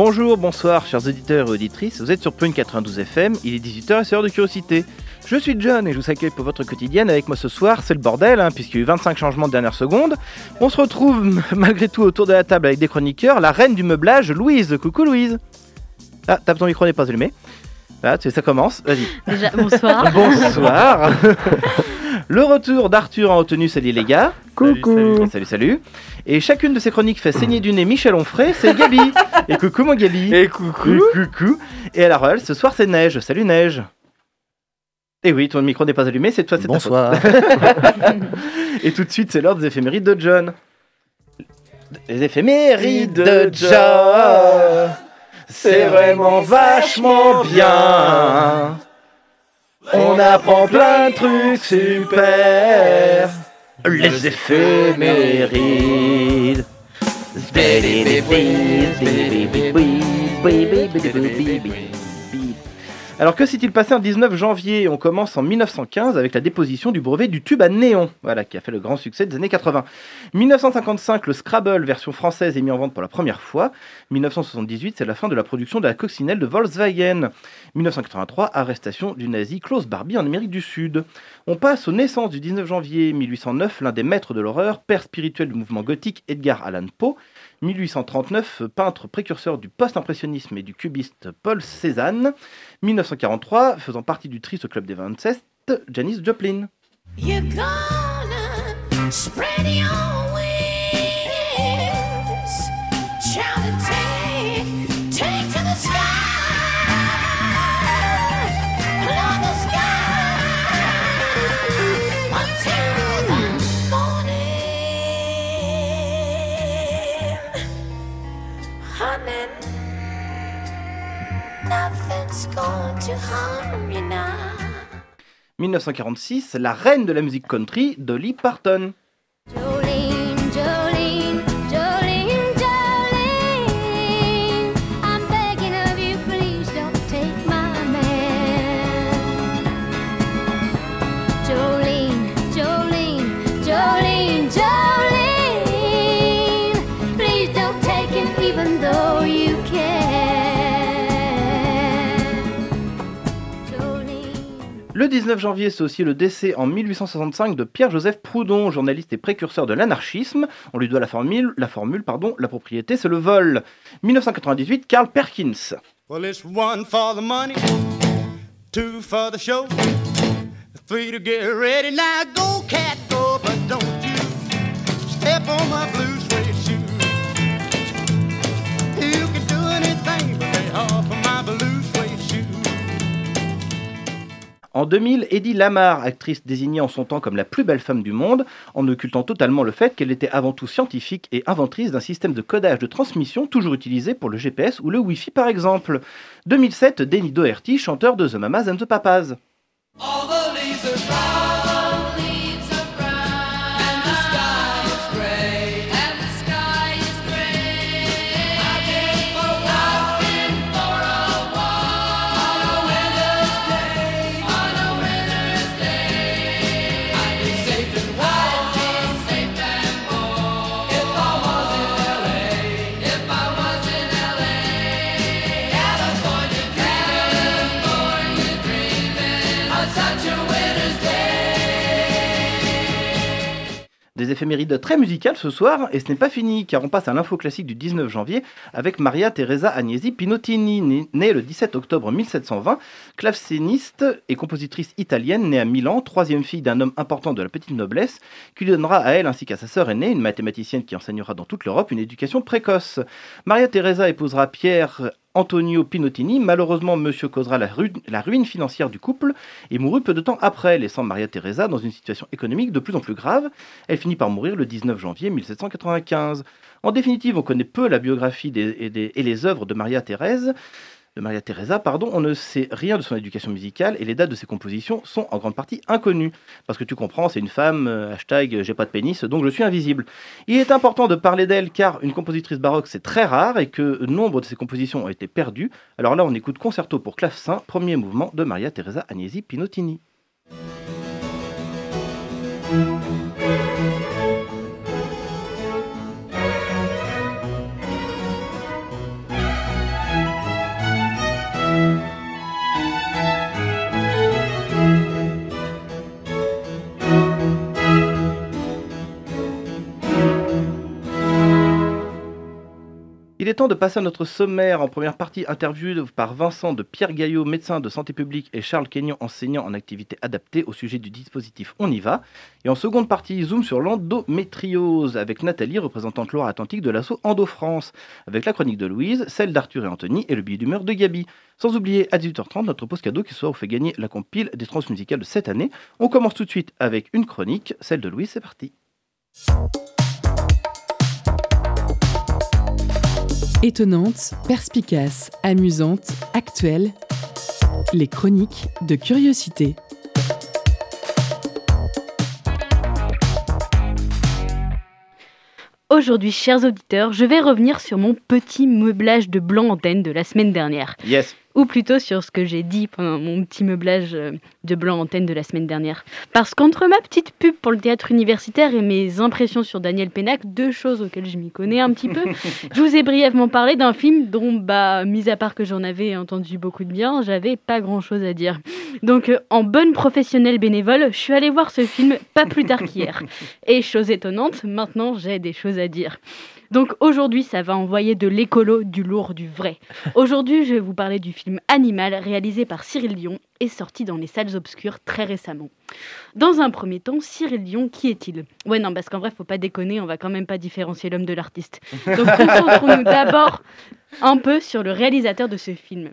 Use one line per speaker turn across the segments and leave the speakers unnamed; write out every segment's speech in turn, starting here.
Bonjour, bonsoir, chers auditeurs et auditrices. Vous êtes sur Prune 92 FM, il est 18h et c'est l'heure de curiosité. Je suis John et je vous accueille pour votre quotidienne. Avec moi ce soir, c'est le bordel, hein, puisqu'il y a eu 25 changements de dernière seconde. On se retrouve malgré tout autour de la table avec des chroniqueurs, la reine du meublage, Louise. Coucou Louise. Ah, tape ton micro n'est pas allumé. Ah, tu sais, ça commence, vas-y.
Déjà, bonsoir.
Bonsoir. Le retour d'Arthur en haute tenue, salut les gars.
Coucou.
Salut, salut. Et chacune de ces chroniques fait saigner du nez Michel Onfray, c'est Gabi. Et coucou mon Gabi.
Et coucou.
Et coucou. Et à la relève, ce soir c'est Neige. Salut Neige. Et oui, ton micro n'est pas allumé, c'est toi, c'est ta faute.
Bonsoir.
Et tout de suite, c'est l'heure des éphémérides de John. Les éphémérides de John, c'est vraiment vachement bien. On apprend plein de trucs super. Les éphémérides. Alors que s'est-il passé un 19 janvier On commence en 1915 avec la déposition du brevet du tube à néon, voilà, qui a fait le grand succès des années 80. 1955, le Scrabble version française est mis en vente pour la première fois. 1978, c'est la fin de la production de la coccinelle de Volkswagen. 1983, arrestation du nazi Klaus Barbie en Amérique du Sud. On passe aux naissances du 19 janvier 1809, l'un des maîtres de l'horreur, père spirituel du mouvement gothique Edgar Allan Poe. 1839, peintre précurseur du post-impressionnisme et du cubiste Paul Cézanne. 1943, faisant partie du triste club des 27, Janis Joplin.
You're gonna spread your
1946, la reine de la musique country, Dolly Parton. Le 19 janvier, c'est aussi le décès en 1865 de Pierre-Joseph Proudhon, journaliste et précurseur de l'anarchisme. On lui doit la formule, la formule, pardon, la propriété, c'est le vol. 1998, Karl Perkins. En 2000, Eddie Lamar, actrice désignée en son temps comme la plus belle femme du monde, en occultant totalement le fait qu'elle était avant tout scientifique et inventrice d'un système de codage de transmission toujours utilisé pour le GPS ou le Wi-Fi par exemple. 2007, Denny Doherty, chanteur de The Mamas and the Papas. Des très musicales ce soir, et ce n'est pas fini, car on passe à l'info classique du 19 janvier avec Maria Teresa Agnesi Pinottini, née, née le 17 octobre 1720, claveciniste et compositrice italienne, née à Milan, troisième fille d'un homme important de la petite noblesse, qui lui donnera à elle ainsi qu'à sa sœur aînée, une mathématicienne qui enseignera dans toute l'Europe, une éducation précoce. Maria Teresa épousera Pierre Antonio Pinottini. Malheureusement, monsieur causera la, ru- la ruine financière du couple et mourut peu de temps après, laissant Maria Teresa dans une situation économique de plus en plus grave. Elle finit par mourir le 19 janvier 1795. En définitive, on connaît peu la biographie et, et les œuvres de Maria Thérèse. Maria Teresa, pardon, on ne sait rien de son éducation musicale et les dates de ses compositions sont en grande partie inconnues. Parce que tu comprends, c'est une femme, euh, hashtag j'ai pas de pénis, donc je suis invisible. Il est important de parler d'elle car une compositrice baroque c'est très rare et que nombre de ses compositions ont été perdues. Alors là, on écoute Concerto pour clavecin, premier mouvement de Maria Teresa Agnesi Pinottini. Il est temps de passer à notre sommaire. En première partie, interview par Vincent de Pierre Gaillot, médecin de santé publique, et Charles Kenyon, enseignant en activité adaptée au sujet du dispositif On y va. Et en seconde partie, zoom sur l'endométriose avec Nathalie, représentante Loire-Atlantique de l'assaut Endo-France, avec la chronique de Louise, celle d'Arthur et Anthony et le billet d'humeur de Gabi. Sans oublier à 18h30 notre pause cadeau qui soit vous fait gagner la compile des transmusicales de cette année. On commence tout de suite avec une chronique, celle de Louise, c'est parti.
Étonnante, perspicace, amusante, actuelle. Les chroniques de curiosité.
Aujourd'hui, chers auditeurs, je vais revenir sur mon petit meublage de blanc antenne de la semaine dernière.
Yes.
Ou plutôt sur ce que j'ai dit pendant mon petit meublage euh, de blanc antenne de la semaine dernière. Parce qu'entre ma petite pub pour le théâtre universitaire et mes impressions sur Daniel Pénac, deux choses auxquelles je m'y connais un petit peu, je vous ai brièvement parlé d'un film dont, bah, mis à part que j'en avais entendu beaucoup de bien, j'avais pas grand chose à dire. Donc, euh, en bonne professionnelle bénévole, je suis allée voir ce film pas plus tard qu'hier. Et chose étonnante, maintenant j'ai des choses à dire. Donc aujourd'hui, ça va envoyer de l'écolo, du lourd, du vrai. Aujourd'hui, je vais vous parler du film Animal, réalisé par Cyril Dion et sorti dans les salles obscures très récemment. Dans un premier temps, Cyril Dion, qui est-il? Ouais, non, parce qu'en vrai, faut pas déconner, on va quand même pas différencier l'homme de l'artiste. Donc concentrons-nous d'abord un peu sur le réalisateur de ce film.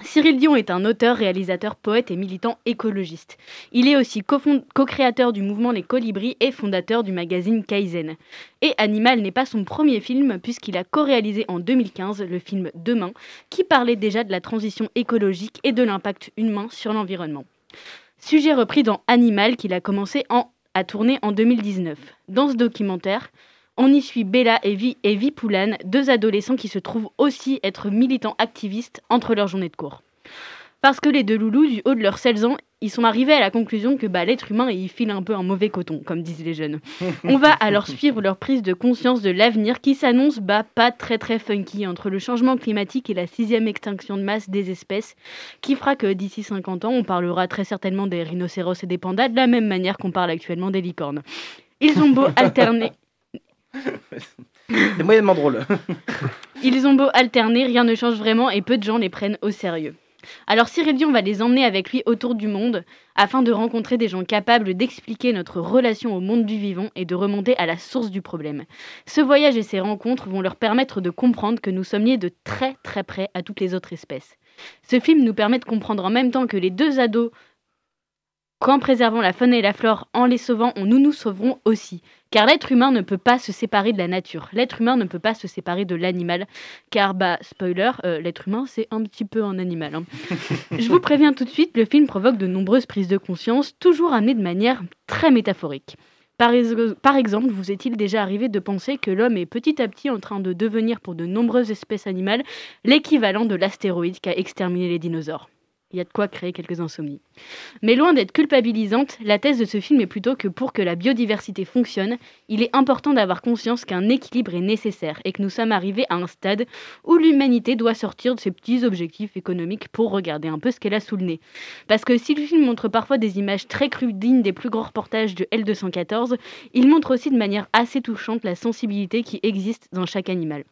Cyril Dion est un auteur, réalisateur, poète et militant écologiste. Il est aussi co-créateur du mouvement Les Colibris et fondateur du magazine Kaizen. Et Animal n'est pas son premier film puisqu'il a co-réalisé en 2015 le film Demain qui parlait déjà de la transition écologique et de l'impact humain sur l'environnement. Sujet repris dans Animal qu'il a commencé en- à tourner en 2019. Dans ce documentaire, on y suit Bella et, Vi, et Vipoulane, deux adolescents qui se trouvent aussi être militants activistes entre leurs journées de cours. Parce que les deux loulous, du haut de leurs 16 ans, ils sont arrivés à la conclusion que bah, l'être humain, il file un peu un mauvais coton, comme disent les jeunes. On va alors suivre leur prise de conscience de l'avenir qui s'annonce bah, pas très très funky entre le changement climatique et la sixième extinction de masse des espèces, qui fera que d'ici 50 ans, on parlera très certainement des rhinocéros et des pandas de la même manière qu'on parle actuellement des licornes. Ils ont beau alterner,
C'est moyennement drôle.
Ils ont beau alterner, rien ne change vraiment et peu de gens les prennent au sérieux. Alors Cyril Dion va les emmener avec lui autour du monde afin de rencontrer des gens capables d'expliquer notre relation au monde du vivant et de remonter à la source du problème. Ce voyage et ces rencontres vont leur permettre de comprendre que nous sommes liés de très très près à toutes les autres espèces. Ce film nous permet de comprendre en même temps que les deux ados, qu'en préservant la faune et la flore, en les sauvant, on- nous nous sauverons aussi. Car l'être humain ne peut pas se séparer de la nature. L'être humain ne peut pas se séparer de l'animal. Car, bah, spoiler, euh, l'être humain, c'est un petit peu un animal. hein. Je vous préviens tout de suite, le film provoque de nombreuses prises de conscience, toujours amenées de manière très métaphorique. Par, ex- par exemple, vous est-il déjà arrivé de penser que l'homme est petit à petit en train de devenir pour de nombreuses espèces animales l'équivalent de l'astéroïde qui a exterminé les dinosaures? Il y a de quoi créer quelques insomnies. Mais loin d'être culpabilisante, la thèse de ce film est plutôt que pour que la biodiversité fonctionne, il est important d'avoir conscience qu'un équilibre est nécessaire et que nous sommes arrivés à un stade où l'humanité doit sortir de ses petits objectifs économiques pour regarder un peu ce qu'elle a sous le nez. Parce que si le film montre parfois des images très crues dignes des plus grands reportages de L214, il montre aussi de manière assez touchante la sensibilité qui existe dans chaque animal.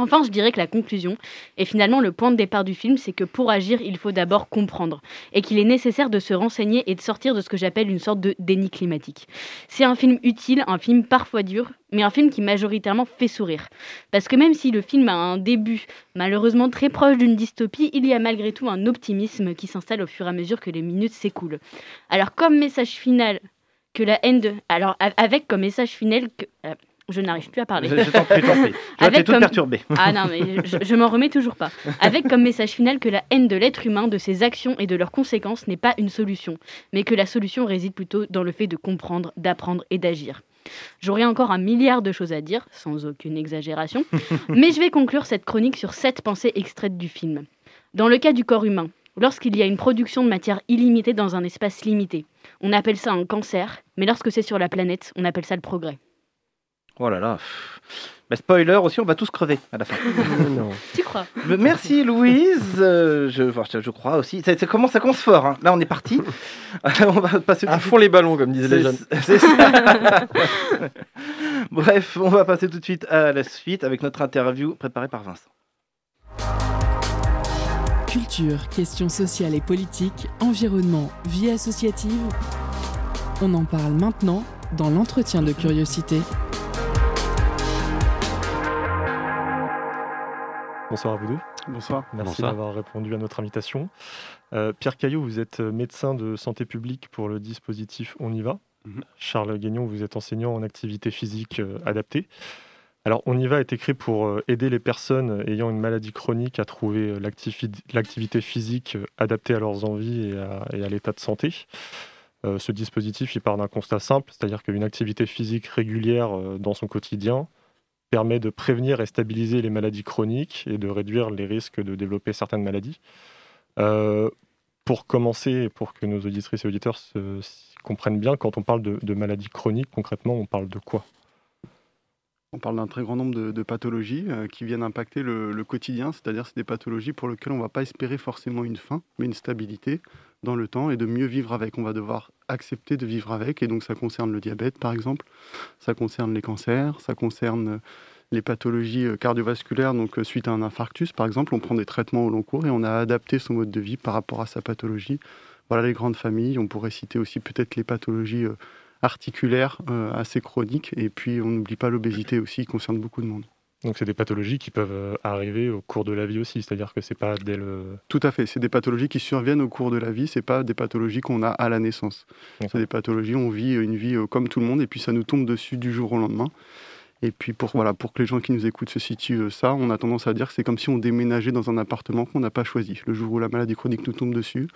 Enfin, je dirais que la conclusion, et finalement le point de départ du film, c'est que pour agir, il faut d'abord comprendre, et qu'il est nécessaire de se renseigner et de sortir de ce que j'appelle une sorte de déni climatique. C'est un film utile, un film parfois dur, mais un film qui majoritairement fait sourire. Parce que même si le film a un début malheureusement très proche d'une dystopie, il y a malgré tout un optimisme qui s'installe au fur et à mesure que les minutes s'écoulent. Alors comme message final, que la haine de... Alors avec comme message final que... Je n'arrive plus à parler.
Je, je t'en prie, t'en prie.
Avec
toute
comme-
perturbée.
Ah non, mais je, je m'en remets toujours pas. Avec comme message final que la haine de l'être humain, de ses actions et de leurs conséquences n'est pas une solution, mais que la solution réside plutôt dans le fait de comprendre, d'apprendre et d'agir. J'aurais encore un milliard de choses à dire, sans aucune exagération, mais je vais conclure cette chronique sur sept pensées extraites du film. Dans le cas du corps humain, lorsqu'il y a une production de matière illimitée dans un espace limité, on appelle ça un cancer, mais lorsque c'est sur la planète, on appelle ça le progrès.
Oh là là. Bah, spoiler aussi, on va tous crever à la fin.
non.
Tu crois?
Merci Louise. Euh, je, je, je crois aussi. Ça, ça commence, ça commence fort. hein. Là, on est parti. on va passer tout
À
de suite-
fond les ballons, comme disaient les jeunes.
C'est- c'est ça. Bref, on va passer tout de suite à la suite avec notre interview préparée par Vincent.
Culture, questions sociales et politiques, environnement, vie associative. On en parle maintenant dans l'entretien de curiosité.
Bonsoir à vous deux.
Bonsoir.
Merci d'avoir répondu à notre invitation. Euh, Pierre Caillot, vous êtes médecin de santé publique pour le dispositif On y va.
Mhm.
Charles Guignon, vous êtes enseignant en activité physique euh, adaptée. Alors, On y va est écrit pour euh, aider les personnes ayant une maladie chronique à trouver euh, l'activi- l'activité physique euh, adaptée à leurs envies et à, et à l'état de santé. Euh, ce dispositif, il part d'un constat simple, c'est-à-dire qu'une activité physique régulière euh, dans son quotidien permet de prévenir et stabiliser les maladies chroniques et de réduire les risques de développer certaines maladies. Euh, pour commencer, pour que nos auditrices et auditeurs se, comprennent bien, quand on parle de, maladies chroniques, concrètement, on parle de quoi?
On parle d'un très grand nombre de, de pathologies euh, qui viennent impacter le, le quotidien, c'est-à-dire c'est des pathologies pour lesquelles on ne va pas espérer forcément une fin, mais une stabilité dans le temps et de mieux vivre avec. On va devoir accepter de vivre avec, et donc ça concerne le diabète par exemple, ça concerne les cancers, ça concerne euh, les pathologies euh, cardiovasculaires, donc euh, suite à un infarctus par exemple, on prend des traitements au long cours et on a adapté son mode de vie par rapport à sa pathologie. Voilà les grandes familles, on pourrait citer aussi peut-être les pathologies articulaires assez chroniques, et puis on n'oublie pas l'obésité aussi, qui concerne beaucoup de monde.
Donc, c'est des pathologies qui peuvent euh, arriver au cours de la vie aussi, c'est-à-dire que c'est pas dès le.
Tout à fait, c'est des pathologies qui surviennent au cours de la vie, c'est pas des pathologies qu'on a à la naissance. C'est des pathologies, on vit une vie euh, comme tout le monde et puis ça nous tombe dessus du jour au lendemain. Et puis pour, voilà, pour que les gens qui nous écoutent se situent euh, ça, on a tendance à dire que c'est comme si on déménageait dans un appartement qu'on n'a pas choisi. Le jour où la maladie chronique nous tombe dessus,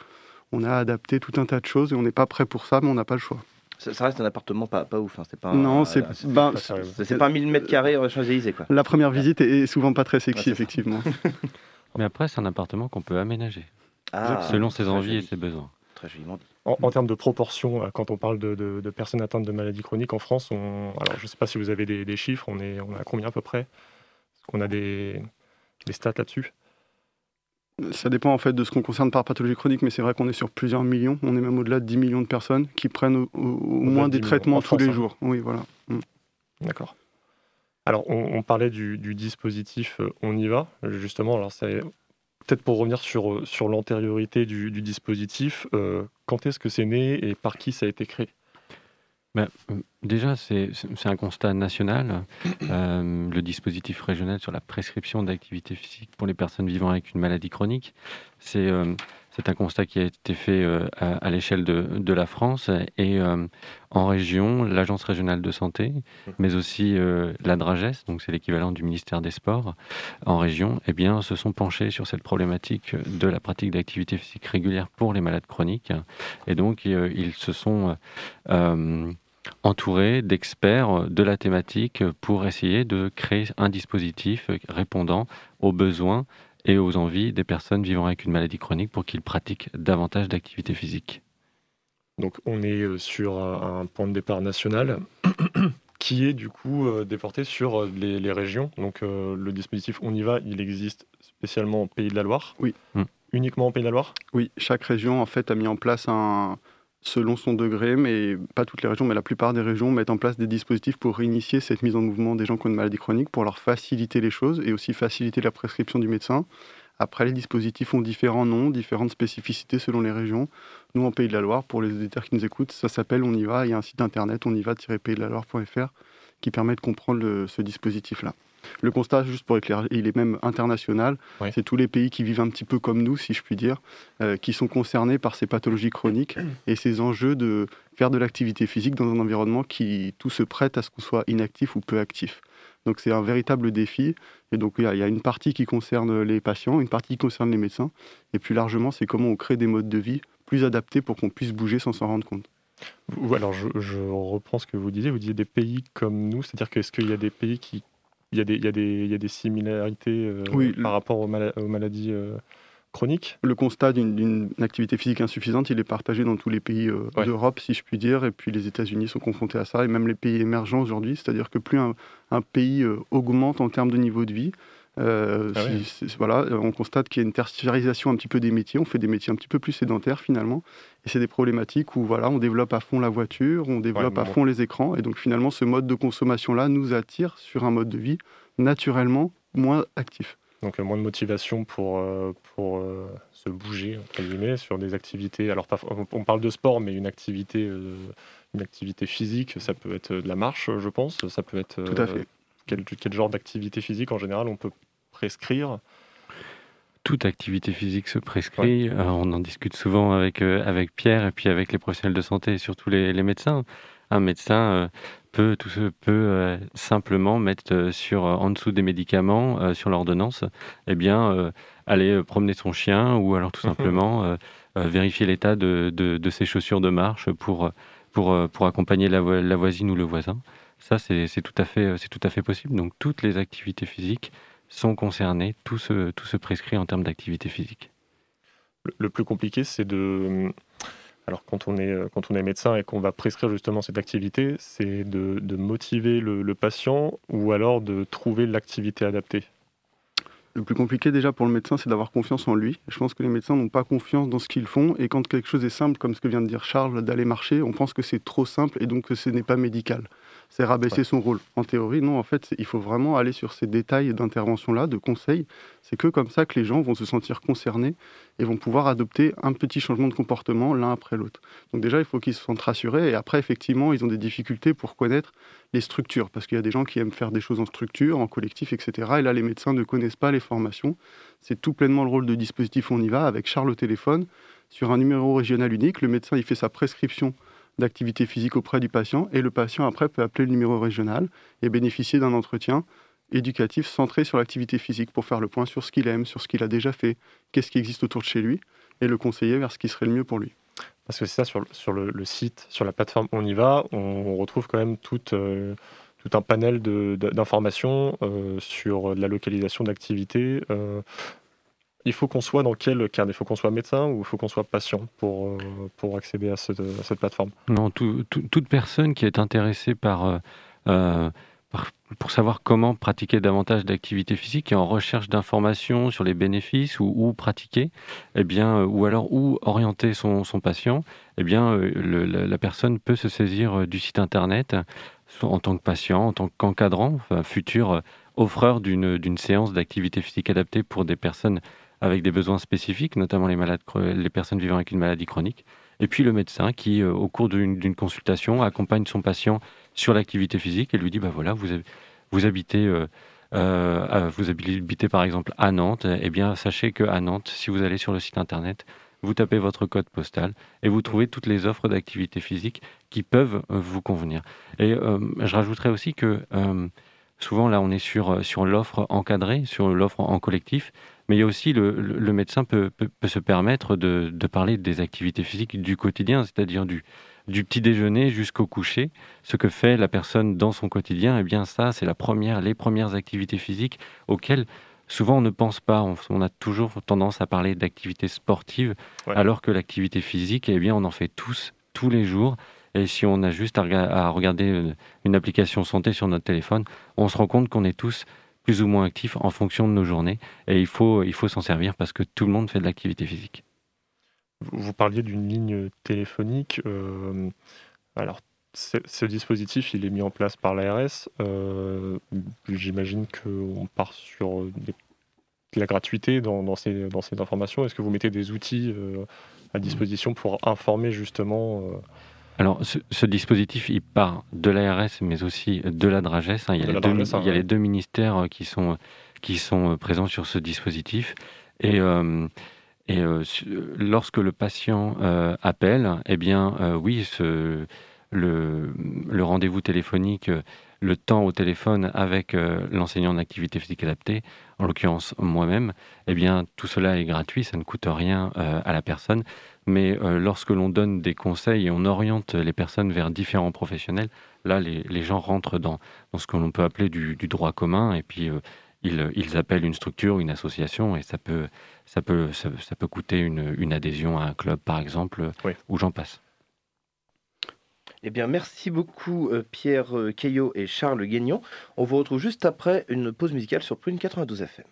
on a adapté tout un tas de choses et on n'est pas prêt pour ça, mais on n'a pas le choix.
Ça, ça reste un appartement pas, pas ouf. hein, C'est pas un-
non, c'est
euh,
pas sérieux.
c'est c'est pas 1000 mètres carrés euh, Champs-Élysées quoi.
la première visite est souvent pas très sexy, effectivement.
Mais après, c'est un appartement qu'on peut aménager
Ah,
selon ses envies et ses besoins.
Très joliment dit.
En, en termes de proportion, euh, quand on parle de, de- de personnes atteintes de maladies chroniques en France, on... alors je ne sais pas si vous avez des, des chiffres, on est, on est à combien à peu près? Est-ce qu'on a des, des stats là-dessus
Ça dépend en fait de ce qu'on concerne par pathologie chronique, mais c'est vrai qu'on est sur plusieurs millions. On est même au-delà de 10 millions de personnes qui prennent au, au- au moins
de 10
des traitements
en
tous
France,
les
hein.
jours. Oui, voilà. Mm.
D'accord. Alors, on, on parlait du, du dispositif euh, On y va, justement. Alors, c'est peut-être pour revenir sur, euh, sur l'antériorité du, du dispositif, euh, quand est-ce que c'est né et par qui ça a été créé?
Ben, euh, déjà, c'est un constat national. Euh, le dispositif régional sur la prescription d'activité physique pour les personnes vivant avec une maladie chronique, c'est euh, un constat qui a été fait euh, à, à l'échelle de, de la France et en région, l'Agence régionale de santé, mais aussi la DRAGES, donc c'est l'équivalent du ministère des Sports, en région, eh bien, se sont penchés sur cette problématique de la pratique d'activité physique régulière pour les malades chroniques. Et donc, ils se sont entourés d'experts de la thématique pour essayer de créer un dispositif répondant aux besoins et aux envies des personnes vivant avec une maladie chronique pour qu'ils pratiquent davantage d'activité physique.
Donc, on est euh, sur un, point de départ national qui est du coup euh, déporté sur euh, les, les régions. Donc, euh, le dispositif On y va, il existe spécialement au Pays de la Loire.
Oui.
Mm.
Uniquement au Pays de la Loire?
Oui, chaque région en fait a mis en place un, selon son degré, mais pas toutes les régions, mais la plupart des régions mettent en place des dispositifs pour réinitier cette mise en mouvement des gens qui ont une maladie chronique, pour leur faciliter les choses et aussi faciliter la prescription du médecin. Après, les dispositifs ont différents noms, différentes spécificités selon les régions. Nous, en Pays de la Loire, pour les auditeurs qui nous écoutent, ça s'appelle On y va. Il y a un site internet, on y va-pays-de-la-Loire.fr, qui permet de comprendre ce dispositif-là. Le constat, juste pour éclairer, il est même international. C'est tous les pays qui vivent un petit peu comme nous, si je puis dire, euh, qui sont concernés par ces pathologies chroniques et ces enjeux de faire de l'activité physique dans un environnement qui tout se prête à ce qu'on soit inactif ou peu actif. Donc c'est un véritable défi. Et donc il y, a- il y a une partie qui concerne les patients, une partie qui concerne les médecins. Et plus largement, c'est comment on crée des modes de vie plus adaptés pour qu'on puisse bouger sans s'en rendre compte.
Ou alors, je, je reprends ce que vous disiez. Vous disiez des pays comme nous, c'est-à-dire qu'est-ce qu'il y a des pays qui. Il y a des, y y a similarités euh,
Oui,
par rapport aux, mala- aux maladies euh, chroniques
Le constat d'une- activité physique insuffisante, il est partagé dans tous les pays euh,
Ouais.
d'Europe, si je puis dire, et puis les États-Unis sont confrontés à ça, et même les pays émergents aujourd'hui, c'est-à-dire que plus un, un pays augmente en termes de niveau de vie, euh,
Ah
si- voilà, on constate qu'il y a une tertiarisation un petit peu des métiers, on fait des métiers un petit peu plus sédentaires finalement, et c'est des problématiques où voilà, on développe à fond la voiture, on développe à
bon.
fond les écrans, et donc finalement ce mode de consommation-là nous attire sur un mode de vie naturellement moins actif.
Donc euh, moins de motivation pour, euh, pour euh, se bouger, entre guillemets, sur des activités. Alors on- parle de sport, mais une activité, une activité physique, ça peut être de la marche, je pense. Ça peut être.
Tout à fait.
Quel, quel genre d'activité physique en général on peut prescrire
toute activité physique se prescrit. Euh, on en discute souvent avec, euh, avec Pierre et puis avec les professionnels de santé et surtout les, les médecins. Un médecin euh, peut, tout peut simplement mettre sur, en dessous des médicaments, sur l'ordonnance, eh bien, aller promener son chien ou alors tout simplement vérifier l'état de, de, de ses chaussures de marche pour, pour, pour accompagner la voisine ou le voisin. Ça, c'est c'est tout, à fait- c'est tout à fait possible. Donc, toutes les activités physiques sont concernés, tout se, tout se prescrit en termes d'activité physique.
le, le plus compliqué, c'est de. Alors, quand on est, euh, quand on est médecin et qu'on va prescrire justement cette activité, c'est de, de motiver le, le patient ou alors de trouver l'activité adaptée.
Le plus compliqué déjà pour le médecin, c'est d'avoir confiance en lui. Je pense que les médecins n'ont pas confiance dans ce qu'ils font et quand quelque chose est simple, comme ce que vient de dire Charles, d'aller marcher, on pense que c'est trop simple et donc que ce n'est pas médical. C'est rabaisser
Ouais.
son rôle. En théorie, non, en fait, il faut vraiment aller sur ces détails d'intervention-là, de conseils. C'est que comme ça que les gens vont se sentir concernés et vont pouvoir adopter un petit changement de comportement l'un après l'autre. Donc déjà, il faut qu'ils se sentent rassurés et après, effectivement, ils ont des difficultés pour connaître les structures, parce qu'il y a des gens qui aiment faire des choses en structure, en collectif, etc. Et là, les médecins ne connaissent pas les formations. C'est tout pleinement le rôle de dispositif On y va, avec Charles au téléphone, sur un numéro régional unique. Le médecin, il fait sa prescription d'activité physique auprès du patient, et le patient, après, peut appeler le numéro régional et bénéficier d'un entretien éducatif centré sur l'activité physique pour faire le point sur ce qu'il aime, sur ce qu'il a déjà fait, qu'est-ce qui existe autour de chez lui, et le conseiller vers ce qui serait le mieux pour lui.
Parce que c'est ça, sur, le- sur le, site, sur la plateforme On y va, on, retrouve quand même tout, euh, un panel d'informations euh, sur la localisation d'activités. euh. Il faut qu'on soit dans quel cadre? Il faut qu'on soit médecin ou il faut qu'on soit patient pour, euh, pour accéder à cette, plateforme?
Non, tout- tout- toute personne qui est intéressée par, euh, euh, pour savoir comment pratiquer davantage d'activité physique, est en recherche d'informations sur les bénéfices ou où pratiquer, eh bien, ou alors où orienter son, patient, eh bien, la, personne peut se saisir du site internet en tant que patient, en tant qu'encadrant, futur offreur d'une séance d'activité physique adaptée pour des personnes avec des besoins spécifiques, notamment les, malades, les personnes vivant avec une maladie chronique. Et puis le médecin qui, euh, au cours d'une consultation, accompagne son patient sur l'activité physique et lui dit, bah voilà, vous, vous habitez... euh, euh, vous habitez par exemple à Nantes, eh bien sachez que à Nantes, si vous allez sur le site internet, vous tapez votre code postal et vous trouvez toutes les offres d'activité physique qui peuvent vous convenir. Et je rajouterais aussi que souvent là on est sur, sur l'offre encadrée, sur l'offre en collectif, mais il y a aussi le, médecin peut, peut- peut se permettre de, de parler des activités physiques du quotidien, c'est-à-dire du, du petit déjeuner jusqu'au coucher, ce que fait la personne dans son quotidien, et bien ça, c'est la première, les premières activités physiques auxquelles souvent on ne pense pas. On, on a toujours tendance à parler d'activités sportives,
Ouais.
alors que l'activité physique, eh bien, on en fait tous, tous les jours. Et si on a juste à, rega- à regarder une, une application santé sur notre téléphone, on se rend compte qu'on est tous plus ou moins actifs en fonction de nos journées. Et il faut, il faut s'en servir parce que tout le monde fait de l'activité physique.
Vous parliez d'une ligne téléphonique. euh, alors, ce, dispositif, il est mis en place par l'ARS. euh, J'imagine qu'on part sur de la gratuité dans, ces, dans ces informations. Est-ce que vous mettez des outils euh, à disposition pour informer justement
Alors, ce, ce dispositif, il part de l'ARS, mais aussi de la DRAGES. hein. Il y a, les,
la
deux,
hein,
il y a
ouais.
les deux ministères euh, qui sont, qui sont euh, présents sur ce dispositif. Et, euh, euh, lorsque le patient euh, appelle, eh bien, euh, oui, ce, le, le rendez-vous téléphonique, euh, le temps au téléphone avec euh, l'enseignant en activité physique adaptée, en l'occurrence moi-même, eh bien, tout cela est gratuit, ça ne coûte rien euh, à la personne. Mais euh, lorsque l'on donne des conseils et on oriente les personnes vers différents professionnels, là, les, les gens rentrent dans, dans ce que l'on peut appeler du, du droit commun et puis euh, ils, ils appellent une structure, une association et ça peut, ça peut, ça, ça peut coûter une, une adhésion à un club, par exemple,
Oui.
où j'en passe.
Eh bien, merci beaucoup euh, Pierre euh, Caillot et Charles Guignon. On vous retrouve juste après une pause musicale sur Prune 92 FM.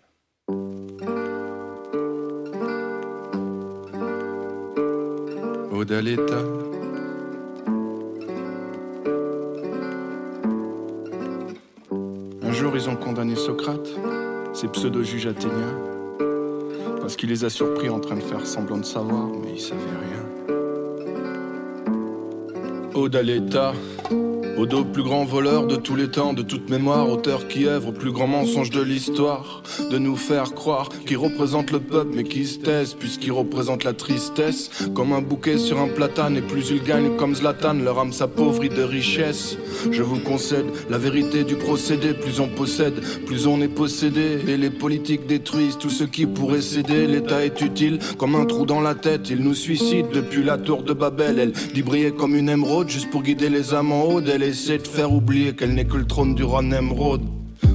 Un jour, ils ont condamné Socrate, ces pseudo-juges athéniens, parce qu'il les a surpris en train de faire semblant de savoir, mais ils savaient rien. Ode à l'État. Au plus grand voleur de tous les temps, de toute mémoire, auteur qui œuvre au plus grand mensonge de l'histoire, de nous faire croire qu'il représente le peuple mais qui se taise puisqu'il représente la tristesse, comme un bouquet sur un platane et plus ils gagnent comme Zlatan, leur âme s'appauvrit de richesse. Je vous concède la vérité du procédé, plus on possède, plus on est possédé, et les politiques détruisent tout ce qui pourrait céder, l'État est utile comme un trou dans la tête, il nous suicide depuis la tour de Babel, elle dit briller comme une émeraude juste pour guider les âmes en haut, essaie de faire oublier qu'elle n'est que le trône du roi Nemrod.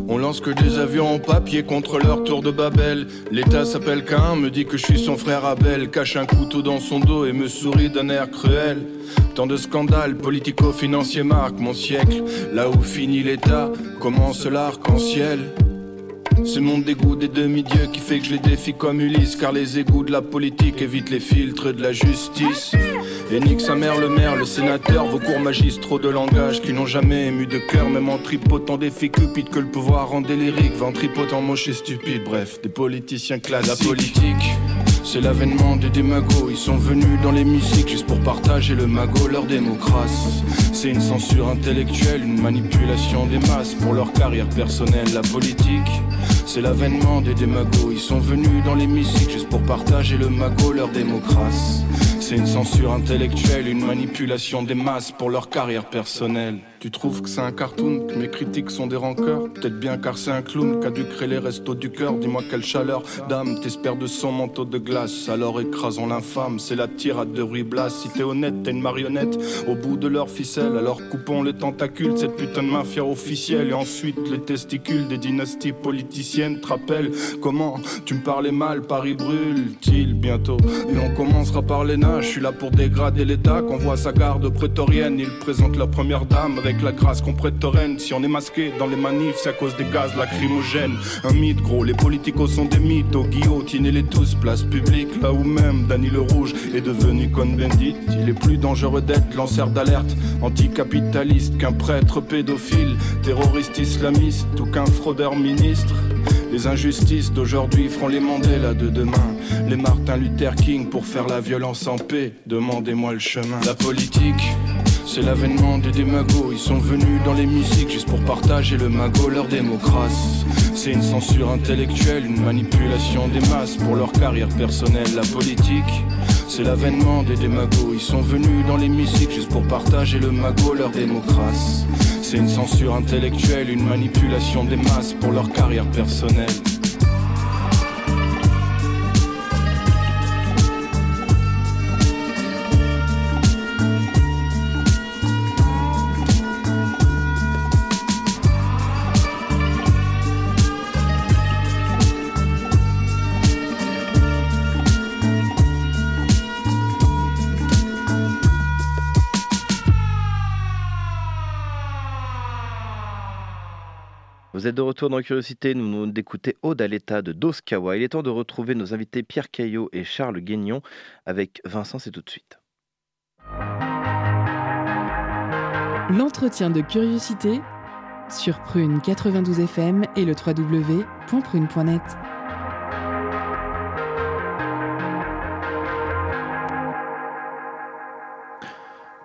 On lance que des avions en papier contre leur tour de Babel. L'État s'appelle Cain, me dit que je suis son frère Abel, cache un couteau dans son dos et me sourit d'un air cruel. Tant de scandales politico-financiers marquent mon siècle. Là où finit l'État, commence l'arc-en-ciel. C'est mon dégoût des demi-dieux qui fait que je les défie comme Ulysse, car les égouts de la politique évitent les filtres de la justice. Et nique sa mère le maire, le sénateur, vos cours magistraux de langage qui n'ont jamais ému de cœur, même en tripotant des filles cupides que le pouvoir rend délirique, va en tripotant moche et stupide, bref, des politiciens classiques. La politique, c'est l'avènement des démagos, ils sont venus dans les musiques juste pour partager le magot, leur démocratie. C'est une censure intellectuelle, une manipulation des masses pour leur carrière personnelle, la politique. C'est l'avènement des démagos, ils sont venus dans les musiques juste pour partager le magot, leur démocratie. C'est une censure intellectuelle, une manipulation des masses pour leur carrière personnelle. Tu trouves que c'est un cartoon, que mes critiques sont des rancœurs Peut-être bien car c'est un clown qu'a dû créer les restos du cœur. Dis-moi quelle chaleur d'âme t'espères de son manteau de glace. Alors écrasons l'infâme, c'est la tirade de Ruy. Si t'es honnête, t'es une marionnette au bout de leur ficelle. Alors coupons les tentacules de cette putain de mafia officielle. Et ensuite les testicules des dynasties politiciennes. Te rappelles comment tu me parlais mal, Paris brûle-t-il bientôt? Et on commencera par les nains. Je suis là pour dégrader l'État. Qu'on voit sa garde prétorienne, il présente la première dame avec la grâce qu'on prête Torrent. Si on est masqué dans les manifs, c'est à cause des gaz lacrymogènes. Un mythe gros, les politicos sont des mythes. Au guillotinez-les tous, place publique. Là où même Dany le Rouge est devenu Cohn-Bendit. Il est plus dangereux d'être lanceur d'alerte anticapitaliste qu'un prêtre pédophile, terroriste islamiste ou qu'un fraudeur ministre. Les injustices d'aujourd'hui feront les Mandela de demain. Les Martin Luther King pour faire la violence en paix. Demandez-moi le chemin. La politique. C'est l'avènement des démagos, ils sont venus dans les musiques juste pour partager le magot, leur démocratie. C'est une censure intellectuelle, une manipulation des masses pour leur carrière personnelle, la politique. C'est l'avènement des démagos, ils sont venus dans les musiques juste pour partager le magot, leur démocratie. C'est une censure intellectuelle, une manipulation des masses pour leur carrière personnelle.
Vous êtes de retour dans Curiosité, nous venons d'écouter Ode à l'état de Doskawa. Il est temps de retrouver nos invités Pierre Caillot et Charles Guignon avec Vincent, c'est tout de suite.
L'entretien de curiosité sur Prune 92 FM et le www.prune.net.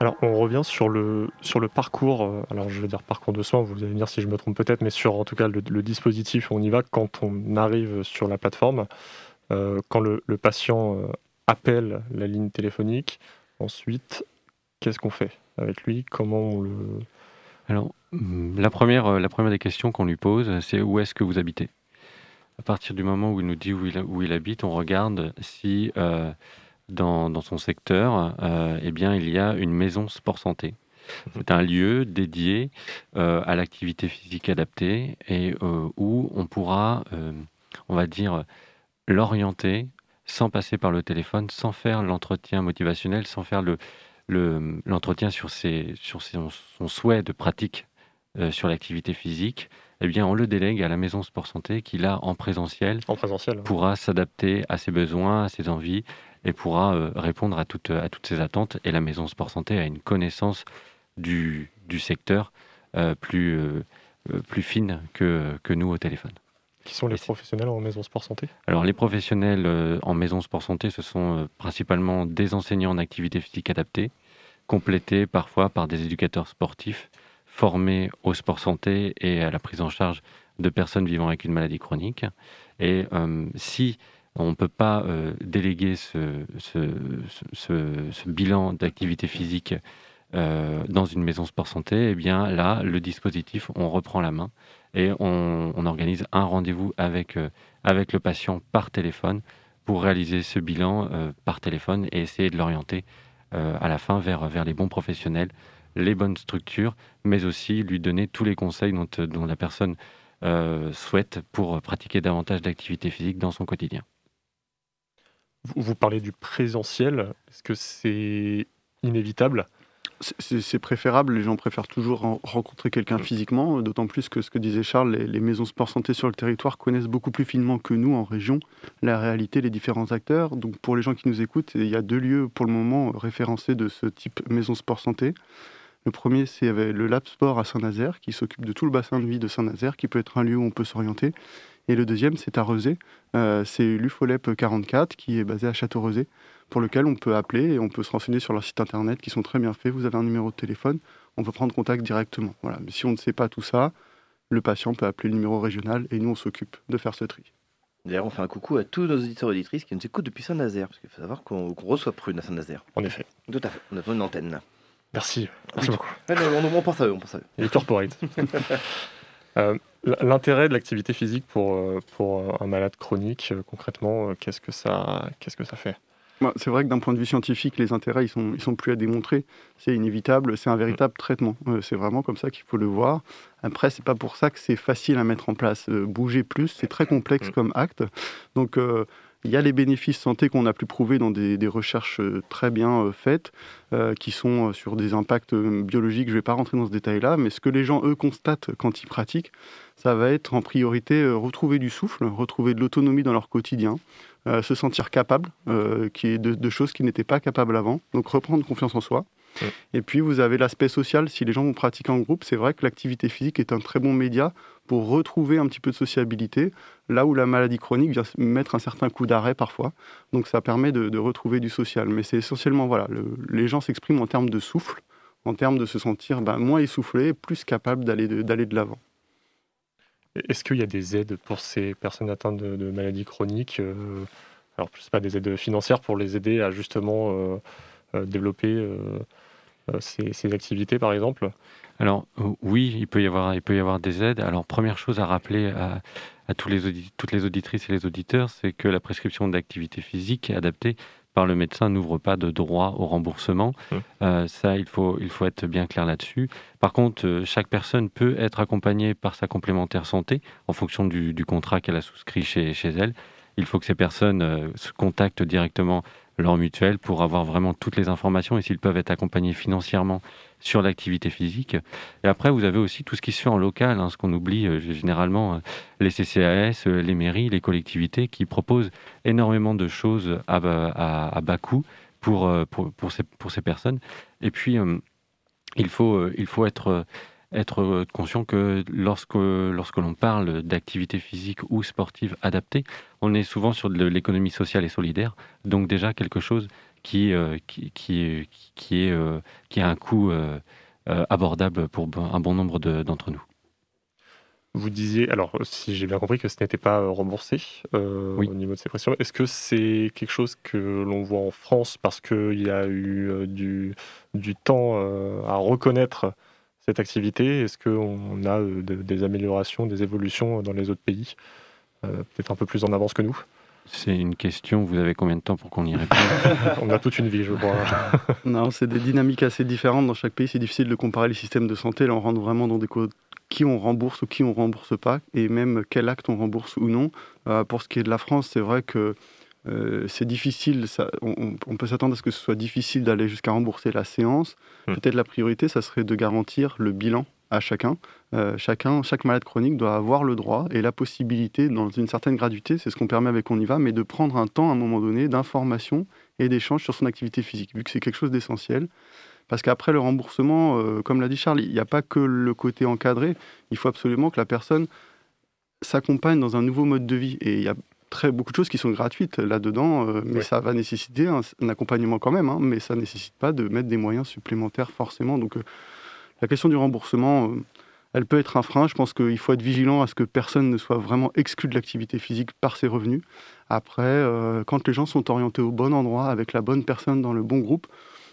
Alors, on revient sur le, sur le parcours, euh, alors je veux dire parcours de soins, vous allez me dire si je me trompe peut-être, mais sur en tout cas le, dispositif, on y va quand on arrive sur la plateforme, euh, quand le, patient euh, appelle la ligne téléphonique, ensuite, qu'est-ce qu'on fait avec lui? Comment on le...
Alors, la première, la des questions qu'on lui pose, c'est où est-ce que vous habitez? À partir du moment où il nous dit où il, où habite, on regarde si dans, son secteur, euh, eh bien, il y a une maison sport santé. C'est un lieu dédié euh, à l'activité physique adaptée et euh, où on pourra, on va dire, l'orienter sans passer par le téléphone, sans faire l'entretien motivationnel, sans faire le, le- l'entretien sur, son souhait de pratique sur l'activité physique, eh bien, on le délègue à la maison sport santé qui, là, en présentiel,
En présentiel
pourra s'adapter à ses besoins, à ses envies et pourra euh, répondre à toutes, à toutes ses attentes. Et la maison sport santé a une connaissance du, du secteur euh, plus, euh, plus fine que, que nous au téléphone.
Qui sont les professionnels en maison sport santé?
Alors, les professionnels en maison sport santé, ce sont principalement des enseignants en activité physique adaptée, complétés parfois par des éducateurs sportifs formés au sport santé et à la prise en charge de personnes vivant avec une maladie chronique. Et euh, si on ne peut pas euh, déléguer ce, bilan d'activité physique euh, dans une maison sport santé, eh bien là, le dispositif, on reprend la main et on, organise un rendez-vous avec, le patient par téléphone pour réaliser ce bilan par téléphone et essayer de l'orienter à la fin vers les bons professionnels, les bonnes structures, mais aussi lui donner tous les conseils dont, euh, dont la personne euh, souhaite pour pratiquer davantage d'activité physique dans son quotidien.
vous, vous parlez du présentiel, est-ce que c'est inévitable?
C'est- préférable, les gens préfèrent toujours ren- rencontrer quelqu'un physiquement, euh, d'autant plus que ce que disait Charles, les, les maisons sport santé sur le territoire connaissent beaucoup plus finement que nous en région la réalité, les différents acteurs. Donc pour les gens qui nous écoutent, il y a deux lieux pour le moment référencés de ce type maison sport santé. Le premier, c'est euh, le Lab Sport à Saint-Nazaire, qui s'occupe de tout le bassin de vie de Saint-Nazaire, qui peut être un lieu où on peut s'orienter. Et le deuxième, c'est à Rezé, Euh, c'est l'UFOLEP 44, qui est basé à Château-Rezé, pour lequel on peut appeler et on peut se renseigner sur leur site internet, qui sont très bien faits. Vous avez un numéro de téléphone, on peut prendre contact directement. Voilà. Mais si on ne sait pas tout ça, le patient peut appeler le numéro régional et nous, on s'occupe de faire ce tri.
D'ailleurs, on fait un coucou à tous nos auditeurs et auditrices qui nous écoutent depuis Saint-Nazaire, parce qu'il faut savoir qu'on qu'on reçoit Prune à Saint-Nazaire.
En effet.
Tout à fait, on a une antenne.
Merci, merci beaucoup.
Ouais, on, on pense à eux, on pense à eux.
Il est corporate. Euh, L'intérêt de l'activité physique pour, euh, pour un malade chronique, euh, concrètement, euh, qu'est-ce que ça, qu'est-ce que ça fait?
Bah, C'est vrai que d'un point de vue scientifique, les intérêts, ils sont, ils sont plus à démontrer. C'est inévitable, c'est un véritable traitement. Euh, c'est vraiment comme ça qu'il faut le voir. Après, c'est pas pour ça que c'est facile à mettre en place. Euh, bouger plus, c'est très complexe
Mm.
comme acte. Donc, euh, il y a les bénéfices santé qu'on a pu prouver dans des, recherches euh, très bien euh, faites, euh, qui sont sur des impacts biologiques. Je ne vais pas rentrer dans ce détail-là, mais ce que les gens, eux, constatent quand ils pratiquent, ça va être en priorité retrouver du souffle, retrouver de l'autonomie dans leur quotidien, se sentir capable, de, de choses qu'ils n'étaient pas capables avant. Donc reprendre confiance en soi.
Mm.
Et puis vous avez l'aspect social. Si les gens vont pratiquer en groupe, c'est vrai que l'activité physique est un très bon média pour retrouver un petit peu de sociabilité, là où la maladie chronique vient mettre un certain coup d'arrêt parfois. Donc ça permet de, retrouver du social. Mais c'est essentiellement, voilà, le- les gens s'expriment en termes de souffle, en termes de se sentir ben, moins essoufflé, plus capable d'aller de, l'avant.
Est-ce qu'il y a des aides pour ces personnes atteintes de, maladies chroniques euh, Alors, je sais pas, des aides financières pour les aider à justement euh, euh, développer ces, ces activités, par exemple
Alors euh, oui, il peut y avoir, il peut y avoir des aides. Alors première chose à rappeler à, à tous les audi- toutes les auditrices et les auditeurs, c'est que la prescription d'activité physique adaptée par le médecin n'ouvre pas de droit au remboursement.
Mmh.
Euh, ça, il faut, il faut être bien clair là-dessus. Par contre, euh, chaque personne peut être accompagnée par sa complémentaire santé en fonction du, du contrat qu'elle a souscrit chez, chez elle. Il faut que ces personnes euh, se contactent directement leur mutuelle pour avoir vraiment toutes les informations et s'ils peuvent être accompagnés financièrement sur l'activité physique. Et après, vous avez aussi tout ce qui se fait en local, hein, ce qu'on oublie euh, généralement, euh, les CCAS, euh, les mairies, les collectivités qui proposent énormément de choses à, à- à bas coût pour, pour, pour ces, pour ces personnes. Et puis, il faut, il faut être, être euh, conscient que lorsque, lorsque l'on parle d'activité physique ou sportive adaptée, on est souvent sur de l'économie sociale et solidaire, donc déjà quelque chose qui, euh, qui, qui, est- qui, est, euh, qui a un coût euh, abordable pour un bon nombre de- d'entre nous.
Vous disiez, alors si j'ai bien compris, que ce n'était pas remboursé euh,
Oui.
au niveau de ces pressions. Est-ce que c'est quelque chose que l'on voit en France parce qu'il y a eu du, du temps euh, à reconnaître cette activité? Est-ce qu'on a euh, de- des améliorations, des évolutions dans les autres pays Euh, Peut-être un peu plus en avance que nous?
C'est une question, vous avez combien de temps pour qu'on y réponde?
On a toute une vie, je crois.
Non, c'est des dynamiques assez différentes dans chaque pays. C'est difficile de comparer les systèmes de santé. Là, on rentre vraiment dans des codes qui on rembourse ou qui on rembourse pas, et même quel acte on rembourse ou non. Euh, pour ce qui est de la France, c'est vrai que euh, c'est difficile. ça- on, on- on peut s'attendre à ce que ce soit difficile d'aller jusqu'à rembourser la séance.
Hmm.
Peut-être la priorité, ça serait de garantir le bilan à chacun. Euh, chacun, chaque malade chronique doit avoir le droit et la possibilité, dans une certaine gratuité, c'est ce qu'on permet avec On y va, mais de prendre un temps à un moment donné d'information et d'échange sur son activité physique, vu que c'est quelque chose d'essentiel. Parce qu'après le remboursement, euh, comme l'a dit Charles, il n'y a pas que le côté encadré, il faut absolument que la personne s'accompagne dans un nouveau mode de vie. Et il y a très beaucoup de choses qui sont gratuites là-dedans, euh, mais
Oui.
ça va nécessiter un, un accompagnement quand même, hein, mais ça ne nécessite pas de mettre des moyens supplémentaires forcément. Donc euh, la question du remboursement, euh, elle peut être un frein. Je pense qu'il faut être vigilant à ce que personne ne soit vraiment exclu de l'activité physique par ses revenus. Après, euh, quand les gens sont orientés au bon endroit, avec la bonne personne dans le bon groupe,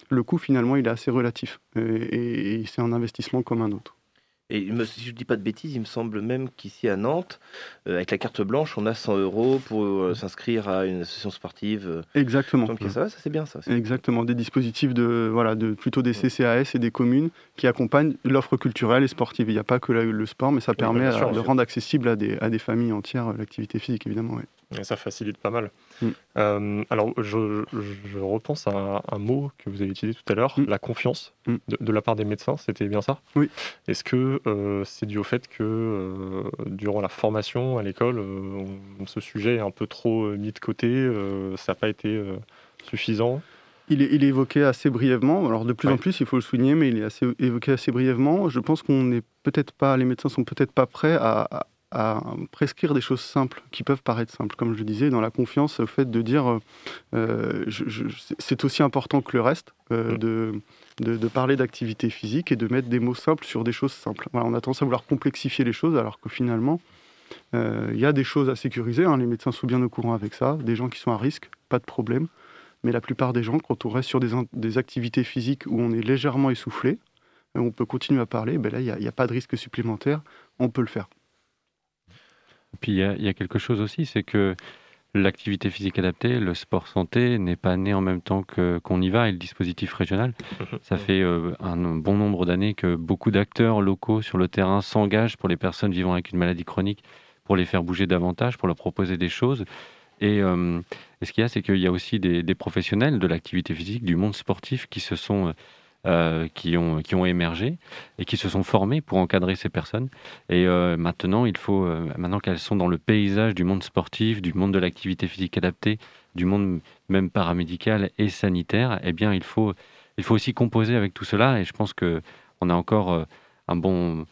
le coût finalement il est assez relatif. Et c'est un investissement comme un autre.
Et il me- si je ne dis pas de bêtises, il me semble même qu'ici à Nantes, euh, avec la carte blanche, on a 100 euros pour euh, s'inscrire à une association sportive. euh.
Exactement.
Donc ça ça c'est bien ça.
Exactement, des dispositifs de, voilà, de, plutôt des CCAS et des communes qui accompagnent l'offre culturelle et sportive. Il n'y a pas que la- le sport, mais ça permet
sûr,
euh, de rendre accessible à des, à des familles entières l'activité physique, évidemment. ouais.
Et ça facilite pas mal.
Mm.
Euh, alors, je, repense à un, mot que vous avez utilisé tout à l'heure,
Mm.
la confiance
Mm.
de, de la part des médecins, c'était bien ça?
Oui.
Est-ce que euh, c'est dû au fait que euh, durant la formation à l'école, ce sujet est un peu trop mis de côté, ça n'a pas été suffisant?
Il est, il est évoqué assez brièvement. Alors de plus en plus, il faut le souligner, mais il est assez, évoqué assez brièvement. Je pense qu'on n'est peut-être pas, les médecins sont peut-être pas prêts à, à- à prescrire des choses simples qui peuvent paraître simples. Comme je disais, dans la confiance, au fait de dire, euh, euh, c'est aussi important que le reste euh,
Mm.
de, de, de parler d'activité physique et de mettre des mots simples sur des choses simples. Voilà, on a tendance à vouloir complexifier les choses, alors que finalement, euh, il y a des choses à sécuriser. hein. les médecins sont bien au courant avec ça. Des gens qui sont à risque, pas de problème. Mais la plupart des gens, quand on reste sur des, des activités physiques où on est légèrement essoufflé, on peut continuer à parler, ben là, il n'y a pas de risque supplémentaire, on peut le faire.
Puis il y, a- il y a quelque chose aussi, c'est que l'activité physique adaptée, le sport santé, n'est pas né en même temps que qu'on y va et le dispositif régional. Ça fait euh, un bon nombre d'années que beaucoup d'acteurs locaux sur le terrain s'engagent pour les personnes vivant avec une maladie chronique, pour les faire bouger davantage, pour leur proposer des choses. Et, euh, et ce qu'il y a, c'est qu'il y a aussi des, des professionnels de l'activité physique, du monde sportif, qui se sont euh, qui ont qui ont émergé et qui se sont formés pour encadrer ces personnes. Et euh, maintenant, il faut, euh, maintenant qu'elles sont dans le paysage du monde sportif, du monde de l'activité physique adaptée, du monde même paramédical et sanitaire, eh bien, il faut, il faut aussi composer avec tout cela. Et je pense que on a encore euh, un bon,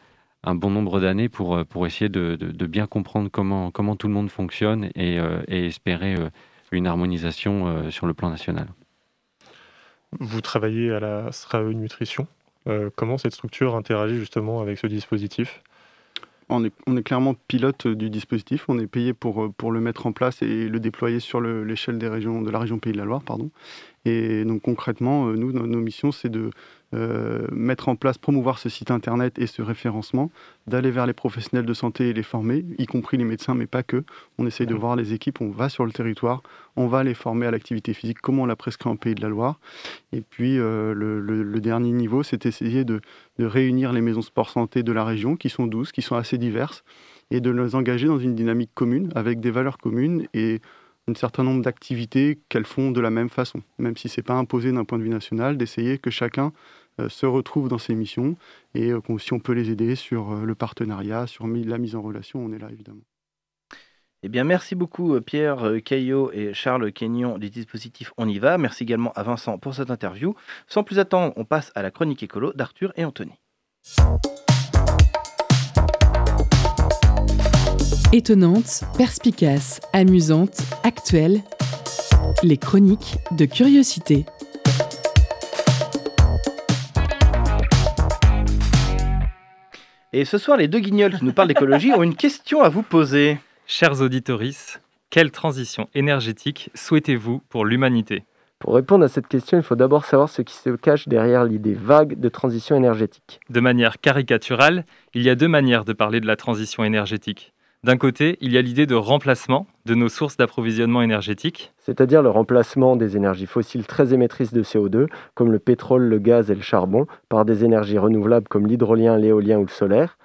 un bon nombre d'années pour, euh, pour essayer de, bien comprendre comment, comment tout le monde fonctionne et, euh, espérer euh, une harmonisation euh, sur le plan national.
Vous travaillez à la SRAE Nutrition. Euh, comment cette structure interagit justement avec ce dispositif?
On est, on est clairement pilote du dispositif, on est payé pour, euh, pour le mettre en place et le déployer sur le- l'échelle de la région Pays de la Loire. Pardon. Et donc concrètement, euh, nous, nos missions, c'est de euh, mettre en place, promouvoir ce site internet et ce référencement, d'aller vers les professionnels de santé et les former, y compris les médecins, mais pas que. On essaye de voir les équipes, on va sur le territoire, on va les former à l'activité physique, comment on la prescrit en Pays de la Loire. Et puis euh, le, le- le dernier niveau, c'est essayer de, de réunir les maisons sport santé de la région, qui sont 12, qui sont assez diverses, et de les engager dans une dynamique commune, avec des valeurs communes et un certain nombre d'activités qu'elles font de la même façon, même si ce n'est pas imposé d'un point de vue national, d'essayer que chacun euh, se retrouve dans ses missions et euh, si on peut les aider sur euh, le partenariat, sur la mise en relation, on est là évidemment.
Eh bien, merci beaucoup Pierre Caillot et Charles Quignon du dispositif On y va. Merci également à Vincent pour cette interview. Sans plus attendre, on passe à la chronique écolo d'Arthur et Anthony.
Étonnante, perspicace, amusante, actuelle. Les chroniques de curiosité.
Et ce soir, les deux guignols qui nous parlent d'écologie ont une question à vous poser.
Chers auditoris, quelle transition énergétique souhaitez-vous pour l'humanité?
Pour répondre à cette question, il faut d'abord savoir ce qui se cache derrière l'idée vague de transition énergétique.
De manière caricaturale, il y a deux manières de parler de la transition énergétique. D'un côté, il y a l'idée de remplacement de nos sources d'approvisionnement énergétique,
C'est-à-dire le remplacement des énergies fossiles très émettrices de CO2, comme le pétrole, le gaz et le charbon, par des énergies renouvelables comme l'hydrolien, l'éolien ou le solaire,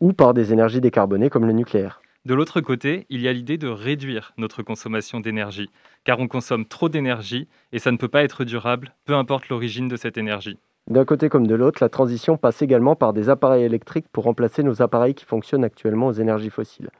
ou par des énergies décarbonées comme le nucléaire.
De l'autre côté, il y a l'idée de réduire notre consommation d'énergie, car on consomme trop d'énergie et ça ne peut pas être durable, peu importe l'origine de cette énergie.
D'un côté comme de l'autre, la transition passe également par des appareils électriques pour remplacer nos appareils qui fonctionnent actuellement aux énergies fossiles,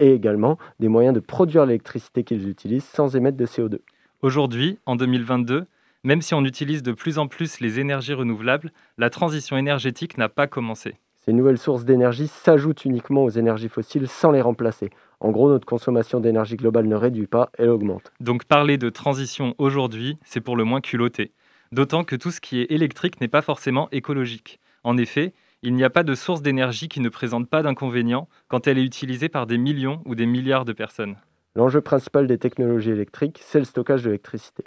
et également des moyens de produire l'électricité qu'ils utilisent sans émettre de CO2.
Aujourd'hui, en 2022, même si on utilise de plus en plus les énergies renouvelables, la transition énergétique n'a pas commencé.
Ces nouvelles sources d'énergie s'ajoutent uniquement aux énergies fossiles sans les remplacer. En gros, notre consommation d'énergie globale ne réduit pas, elle augmente.
Donc parler de transition aujourd'hui, c'est pour le moins culotté. D'autant que tout ce qui est électrique n'est pas forcément écologique. En effet, il n'y a pas de source d'énergie qui ne présente pas d'inconvénients quand elle est utilisée par des millions ou des milliards de personnes.
L'enjeu principal des technologies électriques, c'est le stockage d'électricité.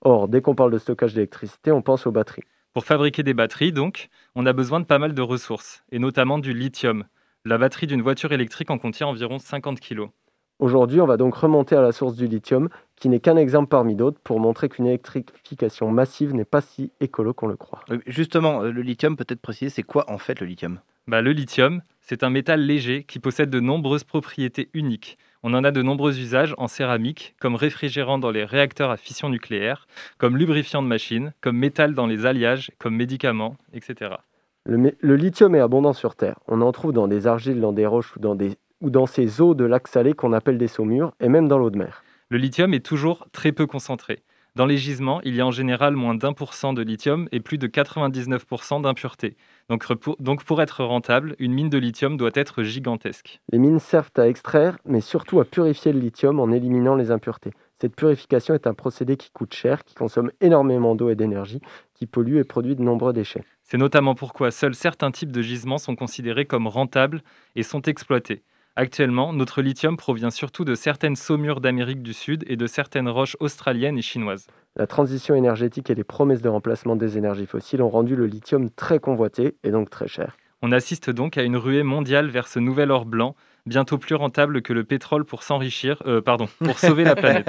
Or, dès qu'on parle de stockage d'électricité, on pense aux batteries.
Pour fabriquer des batteries, donc, on a besoin de pas mal de ressources, et notamment du lithium. La batterie d'une voiture électrique en contient environ 50 kg.
Aujourd'hui, on va donc remonter à la source du lithium, qui n'est qu'un exemple parmi d'autres pour montrer qu'une électrification massive n'est pas si écolo qu'on le croit.
Euh, Justement, euh, le lithium, peut-être préciser, c'est quoi en fait le lithium?
Bah, le lithium, c'est un métal léger qui possède de nombreuses propriétés uniques. On en a de nombreux usages en céramique, comme réfrigérant dans les réacteurs à fission nucléaire, comme lubrifiant de machines, comme métal dans les alliages, comme médicament, etc.
Le, lithium est abondant sur Terre. On en trouve dans des argiles, dans des roches ou dans, des, ou dans ces eaux de lacs salés qu'on appelle des saumures, et même dans l'eau de mer.
Le lithium est toujours très peu concentré. Dans les gisements, il y a en général moins d'un pour cent de lithium et plus de 99% d'impuretés. Donc, donc pour être rentable, une mine de lithium doit être gigantesque.
Les mines servent à extraire, mais surtout à purifier le lithium en éliminant les impuretés. Cette purification est un procédé qui coûte cher, qui consomme énormément d'eau et d'énergie, qui pollue et produit de nombreux déchets.
C'est notamment pourquoi seuls certains types de gisements sont considérés comme rentables et sont exploités. Actuellement, notre lithium provient surtout de certaines saumures d'Amérique du Sud et de certaines roches australiennes et chinoises.
La transition énergétique et les promesses de remplacement des énergies fossiles ont rendu le lithium très convoité et donc très cher.
On assiste donc à une ruée mondiale vers ce nouvel or blanc, bientôt plus rentable que le pétrole pour s'enrichir, euh, pardon, pour sauver la planète.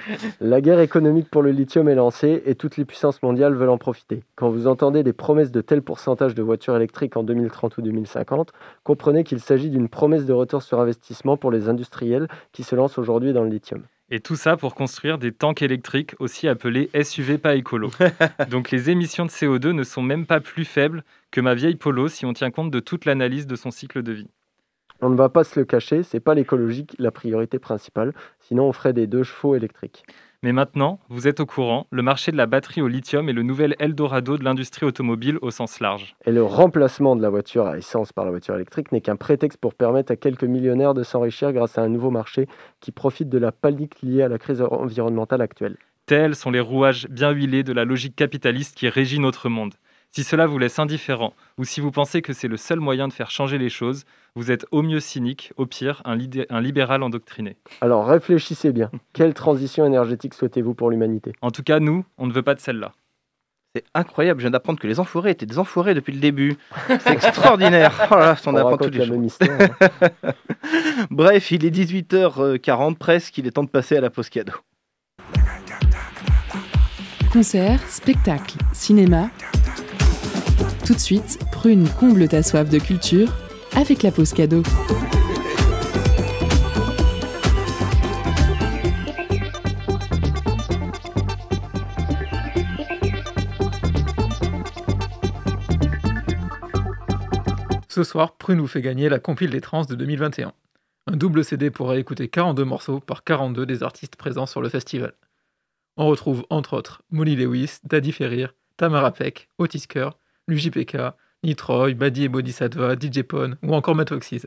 La guerre économique pour le lithium est lancée et toutes les puissances mondiales veulent en profiter. Quand vous entendez des promesses de tel pourcentage de voitures électriques en 2030 ou 2050, comprenez qu'il s'agit d'une promesse de retour sur investissement pour les industriels qui se lancent aujourd'hui dans le lithium.
Et tout ça pour construire des tanks électriques, aussi appelés SUV pas écolo. Donc les émissions de CO2 ne sont même pas plus faibles que ma vieille Polo si on tient compte de toute l'analyse de son cycle de vie.
On ne va pas se le cacher, c'est pas l'écologie la priorité principale, sinon on ferait des deux chevaux électriques.
Mais maintenant, vous êtes au courant, le marché de la batterie au lithium est le nouvel Eldorado de l'industrie automobile au sens large.
Et le remplacement de la voiture à essence par la voiture électrique n'est qu'un prétexte pour permettre à quelques millionnaires de s'enrichir grâce à un nouveau marché qui profite de la panique liée à la crise environnementale actuelle.
Tels sont les rouages bien huilés de la logique capitaliste qui régit notre monde. Si cela vous laisse indifférent, ou si vous pensez que c'est le seul moyen de faire changer les choses, vous êtes au mieux cynique, au pire un, lidé- un libéral endoctriné.
Alors réfléchissez bien, quelle transition énergétique souhaitez-vous pour l'humanité?
En tout cas, nous, on ne veut pas de celle-là.
C'est incroyable, je viens d'apprendre que les enfoirés étaient des enfoirés depuis le début. C'est extraordinaire. Oh là on
On
apprend tous les
histoire. hein.
Bref, il est 18h40 presque, il est temps de passer à la pause cadeau.
Concerts, spectacles, cinéma. Tout de suite, Prune comble ta soif de culture avec la pause cadeau.
Ce soir, Prune vous fait gagner la compile des trans de 2021. Un double CD pour écouter 42 morceaux par 42 des artistes présents sur le festival. On retrouve entre autres Molly Lewis, Daddy Ferrir, Tamara Peck, Otis Kerr, l'UJPK, Nitroy, Buddy et Bodhisattva, DJ Pone ou encore Matoxys.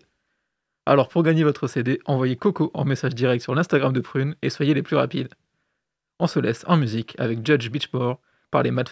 Alors pour gagner votre CD, envoyez Coco en message direct sur l'Instagram de Prune et soyez les plus rapides. On se laisse en musique avec Judge Beachbore par les Mad.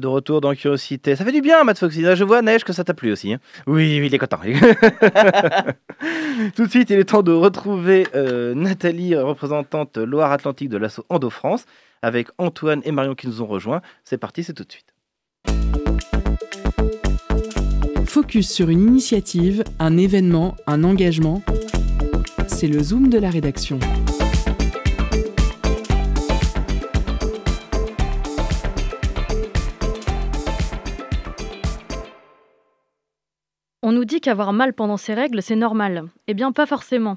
De retour dans Curiosité. Ça fait du bien, Matt Foxy. Je vois, Neige, que ça t'a plu aussi. hein. Oui, oui, il est content. Tout de suite, il est temps de retrouver euh, Nathalie, représentante Loire-Atlantique de l'assaut Endo-France, avec Antoine et Marion qui nous ont rejoints. C'est parti, c'est tout de suite.
Focus sur une initiative, un événement, un engagement. C'est le Zoom de la rédaction.
On nous dit qu'avoir mal pendant ses règles, c'est normal. Eh bien, pas forcément.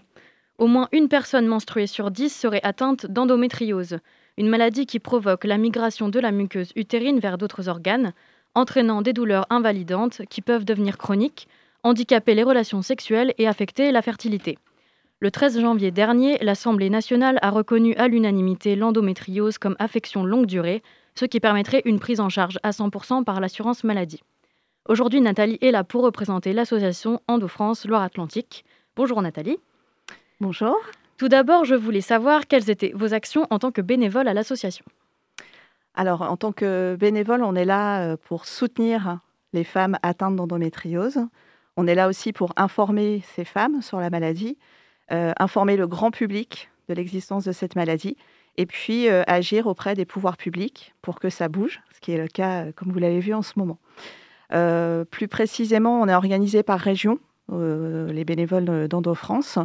Au moins une personne menstruée sur dix serait atteinte d'endométriose, une maladie qui provoque la migration de la muqueuse utérine vers d'autres organes, entraînant des douleurs invalidantes qui peuvent devenir chroniques, handicaper les relations sexuelles et affecter la fertilité. Le 13 janvier dernier, l'Assemblée nationale a reconnu à l'unanimité l'endométriose comme affection longue durée, ce qui permettrait une prise en charge à 100% par l'assurance maladie. Aujourd'hui, Nathalie est là pour représenter l'association Endo-France Loire-Atlantique. Bonjour Nathalie.
Bonjour.
Tout d'abord, je voulais savoir quelles étaient vos actions en tant que bénévole à l'association.
Alors, en tant que bénévole, on est là euh, pour soutenir les femmes atteintes d'endométriose. On est là aussi pour informer ces femmes sur la maladie, euh, informer le grand public de l'existence de cette maladie et puis euh, agir auprès des pouvoirs publics pour que ça bouge, ce qui est le cas, comme vous l'avez vu en ce moment. Euh, plus précisément, on est organisé par région, euh, les bénévoles d'Endo France,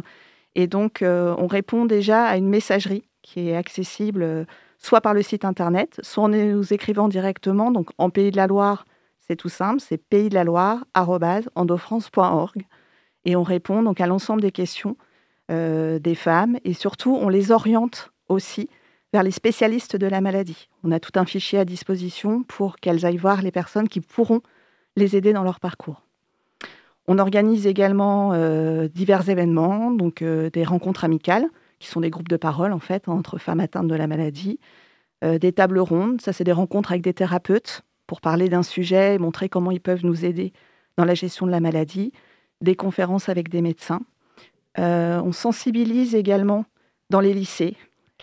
et donc euh, on répond déjà à une messagerie qui est accessible euh, soit par le site internet, soit en nous écrivant directement, donc en Pays de la Loire, c'est tout simple, c'est pays de la Loire, et on répond donc à l'ensemble des questions euh, des femmes, et surtout on les oriente aussi vers les spécialistes de la maladie. On a tout un fichier à disposition pour qu'elles aillent voir les personnes qui pourront les aider dans leur parcours. On organise également euh, divers événements, donc euh, des rencontres amicales, qui sont des groupes de parole en fait entre femmes atteintes de la maladie, euh, des tables rondes, ça c'est des rencontres avec des thérapeutes pour parler d'un sujet et montrer comment ils peuvent nous aider dans la gestion de la maladie, des conférences avec des médecins. On sensibilise également dans les lycées,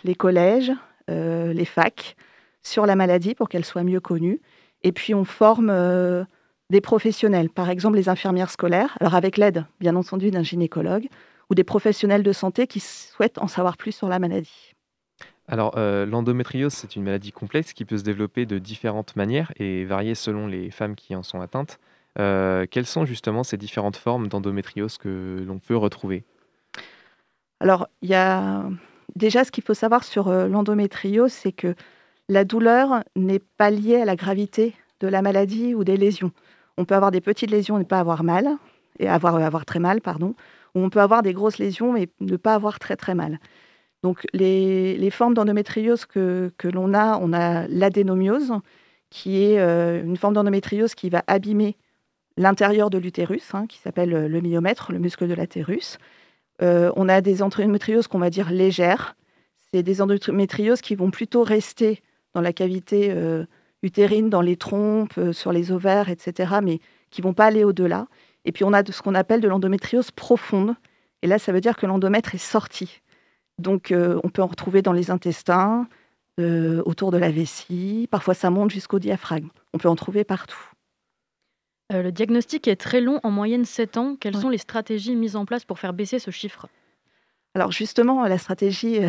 les collèges, les facs sur la maladie pour qu'elle soit mieux connue. Et puis on forme des professionnels, par exemple les infirmières scolaires, alors avec l'aide bien entendu d'un gynécologue, ou des professionnels de santé qui souhaitent en savoir plus sur la maladie.
Alors, euh, l'endométriose, c'est une maladie complexe qui peut se développer de différentes manières et varier selon les femmes qui en sont atteintes. Euh, quelles sont justement ces différentes formes d'endométriose que l'on peut retrouver?
Alors, il y a déjà ce qu'il faut savoir sur euh, l'endométriose, c'est que la douleur n'est pas liée à la gravité de la maladie ou des lésions. On peut avoir des petites lésions et ne pas avoir mal, et avoir, avoir très mal, pardon, ou on peut avoir des grosses lésions mais ne pas avoir très très mal. Donc les, les formes d'endométriose que, que l'on a, on a l'adénomiose, qui est euh, une forme d'endométriose qui va abîmer l'intérieur de l'utérus, hein, qui s'appelle euh, le myomètre, le muscle de l'utérus. Euh, on a des endométrioses qu'on va dire légères. C'est des endométrioses qui vont plutôt rester dans la cavité euh, utérine, dans les trompes, euh, sur les ovaires, etc., mais qui vont pas aller au-delà. Et puis on a de ce qu'on appelle de l'endométriose profonde. Et là, ça veut dire que l'endomètre est sorti. Donc euh, on peut en retrouver dans les intestins, euh, autour de la vessie. Parfois, ça monte jusqu'au diaphragme. On peut en trouver partout.
Euh, le diagnostic est très long, en moyenne 7 ans. Quelles sont les stratégies mises en place pour faire baisser ce chiffre?
Alors justement, la stratégie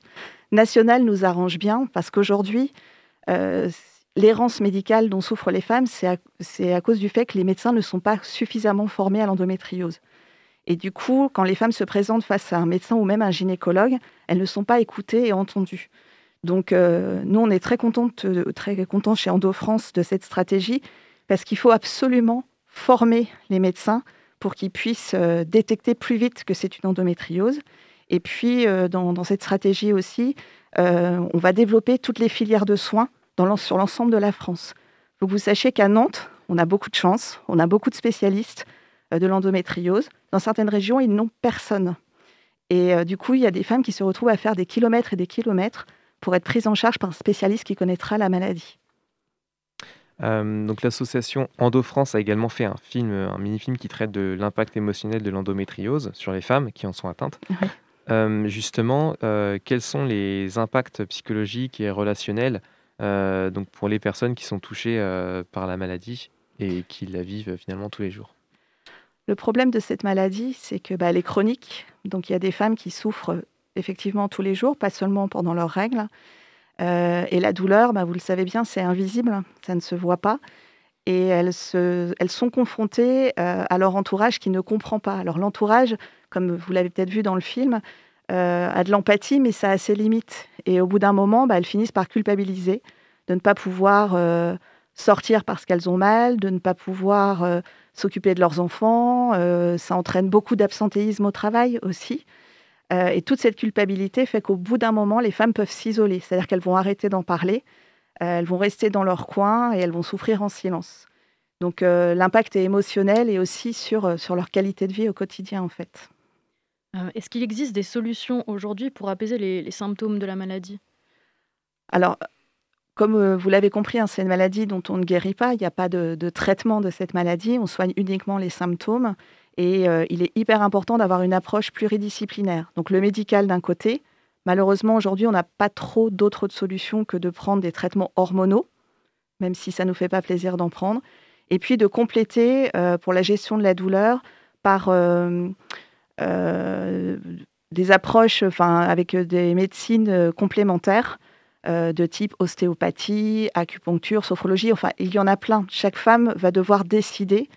nationale nous arrange bien parce qu'aujourd'hui, euh, l'errance médicale dont souffrent les femmes, c'est à, à cause du fait que les médecins ne sont pas suffisamment formés à l'endométriose. Et du coup, quand les femmes se présentent face à un médecin ou même un gynécologue, elles ne sont pas écoutées et entendues. Donc, euh, nous, on est très contents, très contents chez Endo France de cette stratégie parce qu'il faut absolument former les médecins pour qu'ils puissent euh, détecter plus vite que c'est une endométriose. Et puis, euh, dans, cette stratégie aussi, euh, on va développer toutes les filières de soins dans sur l'ensemble de la France. Faut que vous sachiez qu'à Nantes, on a beaucoup de chance, on a beaucoup de spécialistes euh, de l'endométriose. Dans certaines régions, ils n'ont personne. Et euh, du coup, il y a des femmes qui se retrouvent à faire des kilomètres et des kilomètres pour être prises en charge par un spécialiste qui connaîtra la maladie.
Euh, donc l'association Endo-France a également fait un film, un mini-film qui traite de l'impact émotionnel de l'endométriose sur les femmes qui en sont atteintes. Euh, justement, euh, quels sont les impacts psychologiques et relationnels euh, donc pour les personnes qui sont touchées euh, par la maladie et qui la vivent finalement tous les jours
Le problème de cette maladie, c'est que bah, elle est chronique. Donc il y a des femmes qui souffrent effectivement tous les jours, pas seulement pendant leurs règles. Euh, et la douleur, bah, vous le savez bien, c'est invisible, ça ne se voit pas. Et elles, elles sont confrontées euh, à leur entourage qui ne comprend pas. Alors l'entourage, comme vous l'avez peut-être vu dans le film, euh, a de l'empathie, mais ça a ses limites. Et au bout d'un moment, bah, elles finissent par culpabiliser de ne pas pouvoir euh, sortir parce qu'elles ont mal, de ne pas pouvoir euh, s'occuper de leurs enfants. euh, ça entraîne beaucoup d'absentéisme au travail aussi. Et toute cette culpabilité fait qu'au bout d'un moment, les femmes peuvent s'isoler. C'est-à-dire qu'elles vont arrêter d'en parler, elles vont rester dans leur coin et elles vont souffrir en silence. Donc l'impact est émotionnel et aussi sur, sur leur qualité de vie au quotidien en fait.
Euh, Est-ce qu'il existe des solutions aujourd'hui pour apaiser les, symptômes de la maladie?
Alors, comme euh, vous l'avez compris, hein, c'est une maladie dont on ne guérit pas. Il n'y a pas de, traitement de cette maladie. On soigne uniquement les symptômes. Et euh, il est hyper important d'avoir une approche pluridisciplinaire. Donc le médical d'un côté. Malheureusement, aujourd'hui, on n'a pas trop d'autres solutions que de prendre des traitements hormonaux, même si ça ne nous fait pas plaisir d'en prendre. Et puis de compléter pour la gestion de la douleur par des approches enfin, avec euh, des médecines euh, complémentaires euh, de type ostéopathie, acupuncture, sophrologie. Enfin, il y en a plein. Chaque femme va devoir décider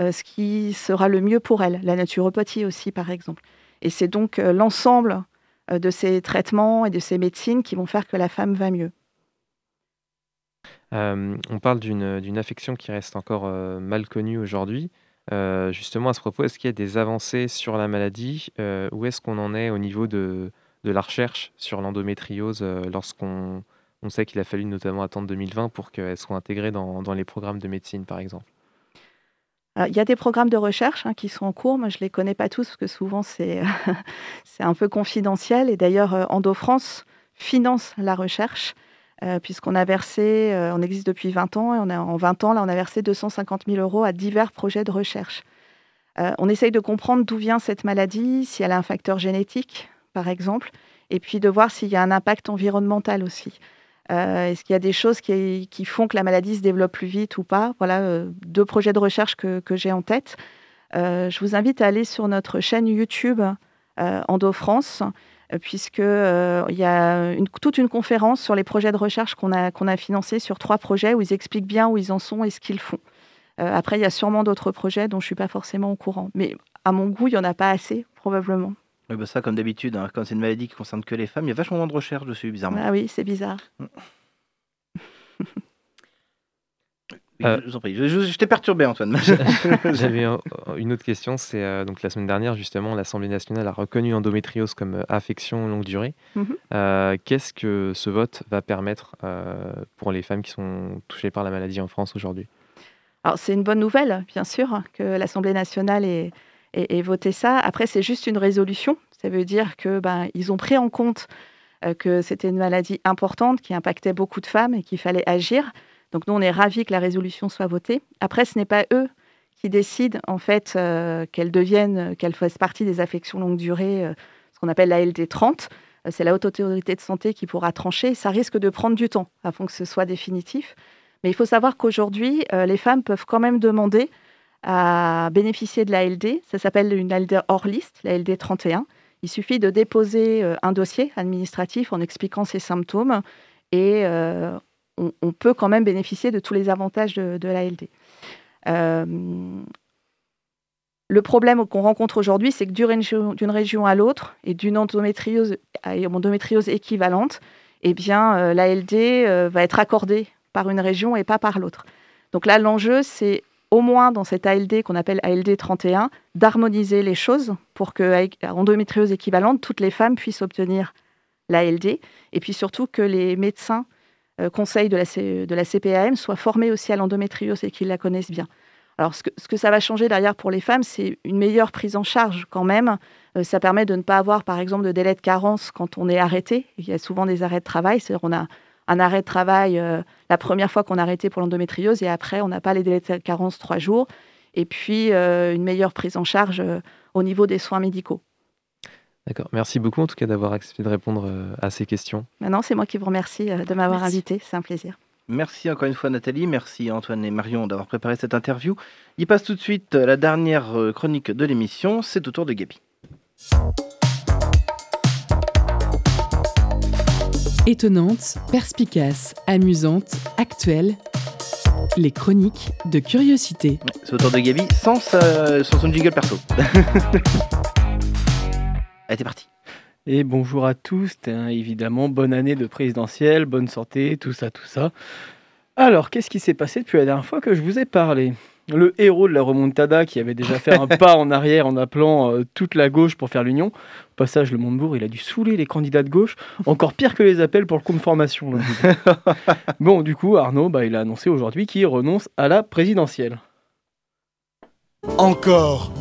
euh, ce qui sera le mieux pour elle. La naturopathie aussi, par exemple. Et c'est donc euh, l'ensemble euh, de ces traitements et de ces médecines qui vont faire que la femme va mieux.
Euh, on parle d'une affection qui reste encore euh, mal connue aujourd'hui. Euh, justement, à ce propos, est-ce qu'il y a des avancées sur la maladie? Euh, Où est-ce qu'on en est au niveau de, de la recherche sur l'endométriose euh, lorsqu'on on sait qu'il a fallu notamment attendre 2020 pour qu'elle soit intégrée dans, dans les programmes de médecine, par exemple?
Alors, Il y a des programmes de recherche hein, qui sont en cours. Moi, je ne les connais pas tous parce que souvent, c'est un peu confidentiel. Et d'ailleurs, EndoFrance finance la recherche euh, puisqu'on a versé, euh, on existe depuis 20 ans, et on en 20 ans, là, on a versé 250 000 euros à divers projets de recherche. Euh, on essaye de comprendre d'où vient cette maladie, si elle a un facteur génétique, par exemple, et puis de voir s'il y a un impact environnemental aussi. Est-ce qu'il y a des choses qui, font que la maladie se développe plus vite ou pas? Voilà deux projets de recherche que, que j'ai en tête. Je vous invite à aller sur notre chaîne YouTube EndoFrance, euh, puisque euh, il y a une- toute une conférence sur les projets de recherche qu'on a, qu'on a financés sur trois projets où ils expliquent bien où ils en sont et ce qu'ils font. Euh, après, il y a sûrement d'autres projets dont je ne suis pas forcément au courant. Mais à mon goût, il n'y en a pas assez, probablement.
Oui, bah ça, comme d'habitude, hein, quand c'est une maladie qui concerne que les femmes, il y a vachement moins de recherche dessus, bizarrement.
Ah oui, c'est bizarre.
Oui, je- je vous en prie. Je, je- je t'ai perturbé, Antoine.
J'avais un- une autre question, c'est euh, donc la semaine dernière justement l'Assemblée nationale a reconnu l'endométriose comme euh, affection longue durée.
Mhm.
Euh, Qu'est-ce que ce vote va permettre euh, pour les femmes qui sont touchées par la maladie en France aujourd'hui?
Alors, c'est une bonne nouvelle, bien sûr, que l'Assemblée nationale ait, ait- ait voté ça. Après, c'est juste une résolution. Ça veut dire que ben, ils ont pris en compte euh, que c'était une maladie importante qui impactait beaucoup de femmes et qu'il fallait agir. Donc, nous, on est ravis que la résolution soit votée. Après, ce n'est pas eux qui décident, en fait, euh, qu'elles deviennent, qu'elles fassent partie des affections longue durée, euh, ce qu'on appelle la LD 30. Euh, C'est la Haute Autorité de Santé qui pourra trancher. Ça risque de prendre du temps afin que ce soit définitif. Mais il faut savoir qu'aujourd'hui, les femmes peuvent quand même demander à bénéficier de la LD. Ça s'appelle une LD hors liste, la LD 31. Il suffit de déposer un dossier administratif en expliquant ses symptômes et on, peut quand même bénéficier de tous les avantages de, de la LD. Euh, le problème qu'on rencontre aujourd'hui, c'est que d'une région, à l'autre et d'une endométriose endométriose équivalente, eh bien, euh, la LD euh, va être accordée par une région et pas par l'autre. Donc là, l'enjeu, c'est au moins dans cette ALD qu'on appelle ALD 31, d'harmoniser les choses pour que, endométriose équivalente, toutes les femmes puissent obtenir l'ALD. Et puis surtout que les médecins conseils de la, CPAM soient formés aussi à l'endométriose et qu'ils la connaissent bien. Alors, ce que, ça va changer derrière pour les femmes, c'est une meilleure prise en charge quand même. Euh, ça permet de ne pas avoir, par exemple, de délai de carence quand on est arrêté. Il y a souvent des arrêts de travail, c'est-à-dire on a un arrêt de travail euh, la première fois qu'on a arrêté pour l'endométriose et après, on n'a pas les délais de carence trois jours. Et puis, euh, une meilleure prise en charge euh, au niveau des soins médicaux.
D'accord. Merci beaucoup en tout cas d'avoir accepté de répondre euh, à ces questions.
Maintenant, c'est moi qui vous remercie euh, de m'avoir invité. C'est un plaisir.
Merci encore une fois Nathalie, merci Antoine et Marion d'avoir préparé cette interview. Il passe tout de suite euh, la dernière chronique de l'émission, c'est au tour de Gabi.
Étonnante, perspicace, amusante, actuelle. Les chroniques de curiosité.
C'est au tour de Gabi sans, sa- sans son jingle perso. Allez, parti.
Et bonjour à tous, hein, évidemment, bonne année de présidentielle, bonne santé, tout ça, tout ça. Alors, qu'est-ce qui s'est passé depuis la dernière fois que je vous ai parlé? Le héros de la remontada qui avait déjà fait un pas en arrière en appelant euh, toute la gauche pour faire l'union. Au passage, le Montebourg, il a dû saouler les candidats de gauche, encore pire que les appels pour le coup de formation. là, bon, du coup, Arnaud, bah, il a annoncé aujourd'hui qu'il renonce à la présidentielle.
Encore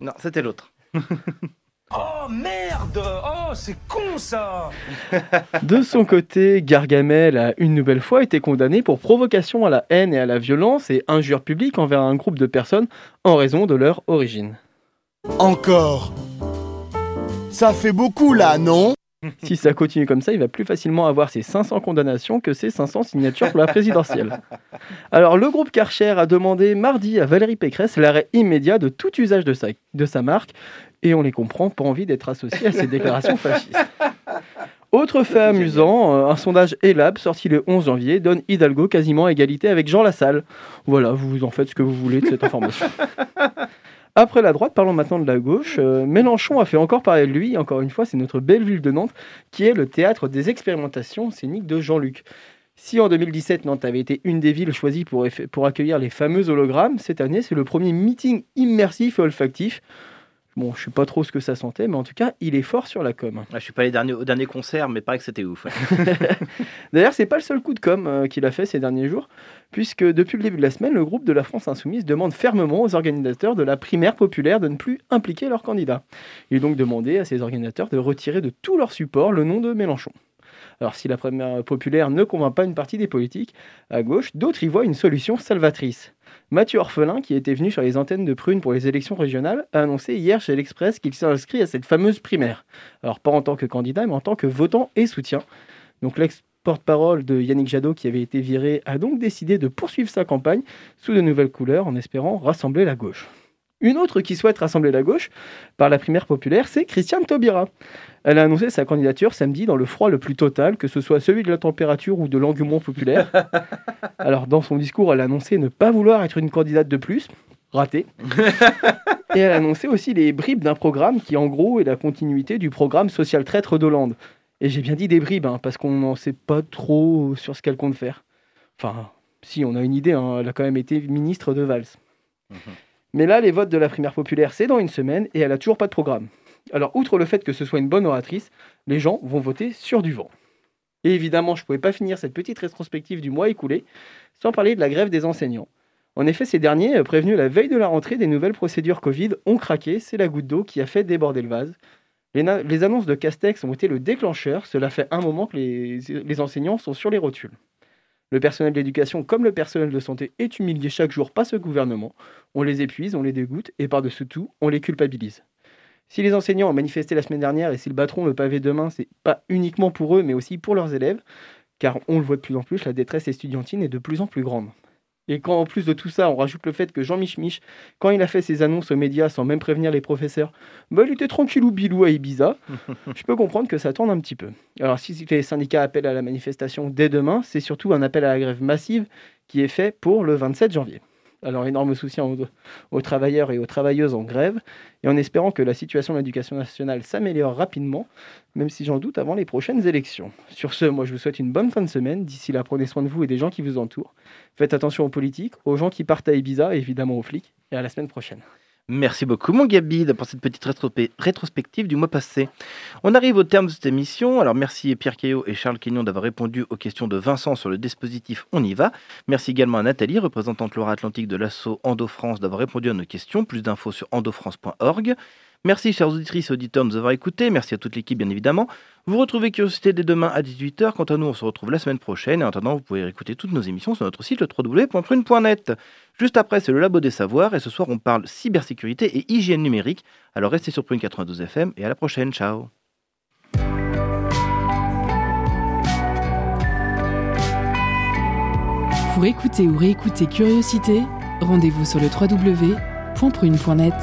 Non, c'était l'autre.
Oh merde! Oh, c'est con ça!
De son côté, Gargamel a une nouvelle fois été condamné pour provocation à la haine et à la violence et injure publique envers un groupe de personnes en raison de leur origine.
Encore. Ça fait beaucoup là, non?
Si ça continue comme ça, il va plus facilement avoir ses 500 condamnations que ses 500 signatures pour la présidentielle. Alors, le groupe Karcher a demandé mardi à Valérie Pécresse l'arrêt immédiat de tout usage de sa, de sa marque, et on les comprend, pas envie d'être associé à ces déclarations fascistes. Autre fait amusant, euh, un sondage Elab sorti le 11 janvier donne Hidalgo quasiment à égalité avec Jean Lassalle. Voilà, vous en faites ce que vous voulez de cette information. Après la droite, parlons maintenant de la gauche. Euh, Mélenchon a fait encore parler de lui. Encore une fois, c'est notre belle ville de Nantes qui est le théâtre des expérimentations scéniques de Jean-Luc. Si en 2017, Nantes avait été une des villes choisies pour, pour accueillir les fameux hologrammes, cette année, c'est le premier meeting immersif et olfactif. Bon, je sais pas trop ce que ça sentait, mais en tout cas, il est fort sur la com.
Ah, je suis pas allé dernier- au dernier concert, mais pareil que c'était ouf. ouais.
D'ailleurs, c'est pas le seul coup de com euh, qu'il a fait ces derniers jours, puisque depuis le début de la semaine, le groupe de la France Insoumise demande fermement aux organisateurs de la primaire populaire de ne plus impliquer leurs candidats. Il est donc demandé à ces organisateurs de retirer de tout leur support le nom de Mélenchon. Alors, si la primaire populaire ne convainc pas une partie des politiques à gauche, d'autres y voient une solution salvatrice. Mathieu Orphelin, qui était venu sur les antennes de Prune pour les élections régionales, a annoncé hier chez l'Express qu'il s'inscrit à cette fameuse primaire. Alors, pas en tant que candidat, mais en tant que votant et soutien. Donc, l'ex-porte-parole de Yannick Jadot, qui avait été viré, a donc décidé de poursuivre sa campagne sous de nouvelles couleurs en espérant rassembler la gauche. Une autre qui souhaite rassembler la gauche par la primaire populaire, c'est Christiane Taubira. Elle a annoncé sa candidature samedi dans le froid le plus total, que ce soit celui de la température ou de l'engouement populaire. Alors, dans son discours, elle a annoncé ne pas vouloir être une candidate de plus. Raté. Et elle a annoncé aussi les bribes d'un programme qui, en gros, est la continuité du programme social traître d'Hollande. Et j'ai bien dit des bribes, hein, parce qu'on n'en sait pas trop sur ce qu'elle compte faire. Enfin, si, on a une idée, hein, elle a quand même été ministre de Valls. Mais là, les votes de la primaire populaire, c'est dans une semaine et elle a toujours pas de programme. Alors, outre le fait que ce soit une bonne oratrice, les gens vont voter sur du vent. Et évidemment, je ne pouvais pas finir cette petite rétrospective du mois écoulé sans parler de la grève des enseignants. En effet, ces derniers, euh, prévenus la veille de la rentrée des nouvelles procédures Covid, ont craqué. C'est la goutte d'eau qui a fait déborder le vase. Les, annonces de Castex ont été le déclencheur. Cela fait un moment que les enseignants sont sur les rotules. Le personnel d'éducation comme le personnel de santé est humilié chaque jour par ce gouvernement. On les épuise, on les dégoûte et par-dessus tout, on les culpabilise. Si les enseignants ont manifesté la semaine dernière et s'ils battront le pavé demain, c'est pas uniquement pour eux, mais aussi pour leurs élèves, car on le voit de plus en plus, la détresse estudiantine est de plus en plus grande. Et quand en plus de tout ça, on rajoute le fait que Jean Mich quand il a fait ses annonces aux médias sans même prévenir les professeurs, bah, il était tranquillou bilou à Ibiza, je peux comprendre que ça tourne un petit peu. Alors si les syndicats appellent à la manifestation dès demain, c'est surtout un appel à la grève massive qui est fait pour le 27 janvier. Alors énorme soutien aux, travailleurs et aux travailleuses en grève, et en espérant que la situation de l'éducation nationale s'améliore rapidement, même si j'en doute avant les prochaines élections. Sur ce, moi je vous souhaite une bonne fin de semaine. D'ici là, prenez soin de vous et des gens qui vous entourent. Faites attention aux politiques, aux gens qui partent à Ibiza et évidemment aux flics. Et à la semaine prochaine.
Merci beaucoup, mon Gabi, pour cette petite rétrospe- rétrospective du mois passé. On arrive au terme de cette émission. Alors, merci Pierre Caillot et Charles Quignon d'avoir répondu aux questions de Vincent sur le dispositif On y va. Merci également à Nathalie, représentante Loire-Atlantique de l'assaut Endo-France, d'avoir répondu à nos questions. Plus d'infos sur endofrance.org. Merci, chers auditrices et auditeurs, de nous avoir écoutés. Merci à toute l'équipe, bien évidemment. Vous retrouvez Curiosité dès demain à 18h. Quant à nous, on se retrouve la semaine prochaine. Et en attendant, vous pouvez écouter toutes nos émissions sur notre site le www.prune.net. Juste après, c'est le Labo des Savoirs. Et ce soir, on parle cybersécurité et hygiène numérique. Alors restez sur Prune 92 FM et à la prochaine. Ciao.
Pour écouter ou réécouter Curiosité, rendez-vous sur le www.prune.net.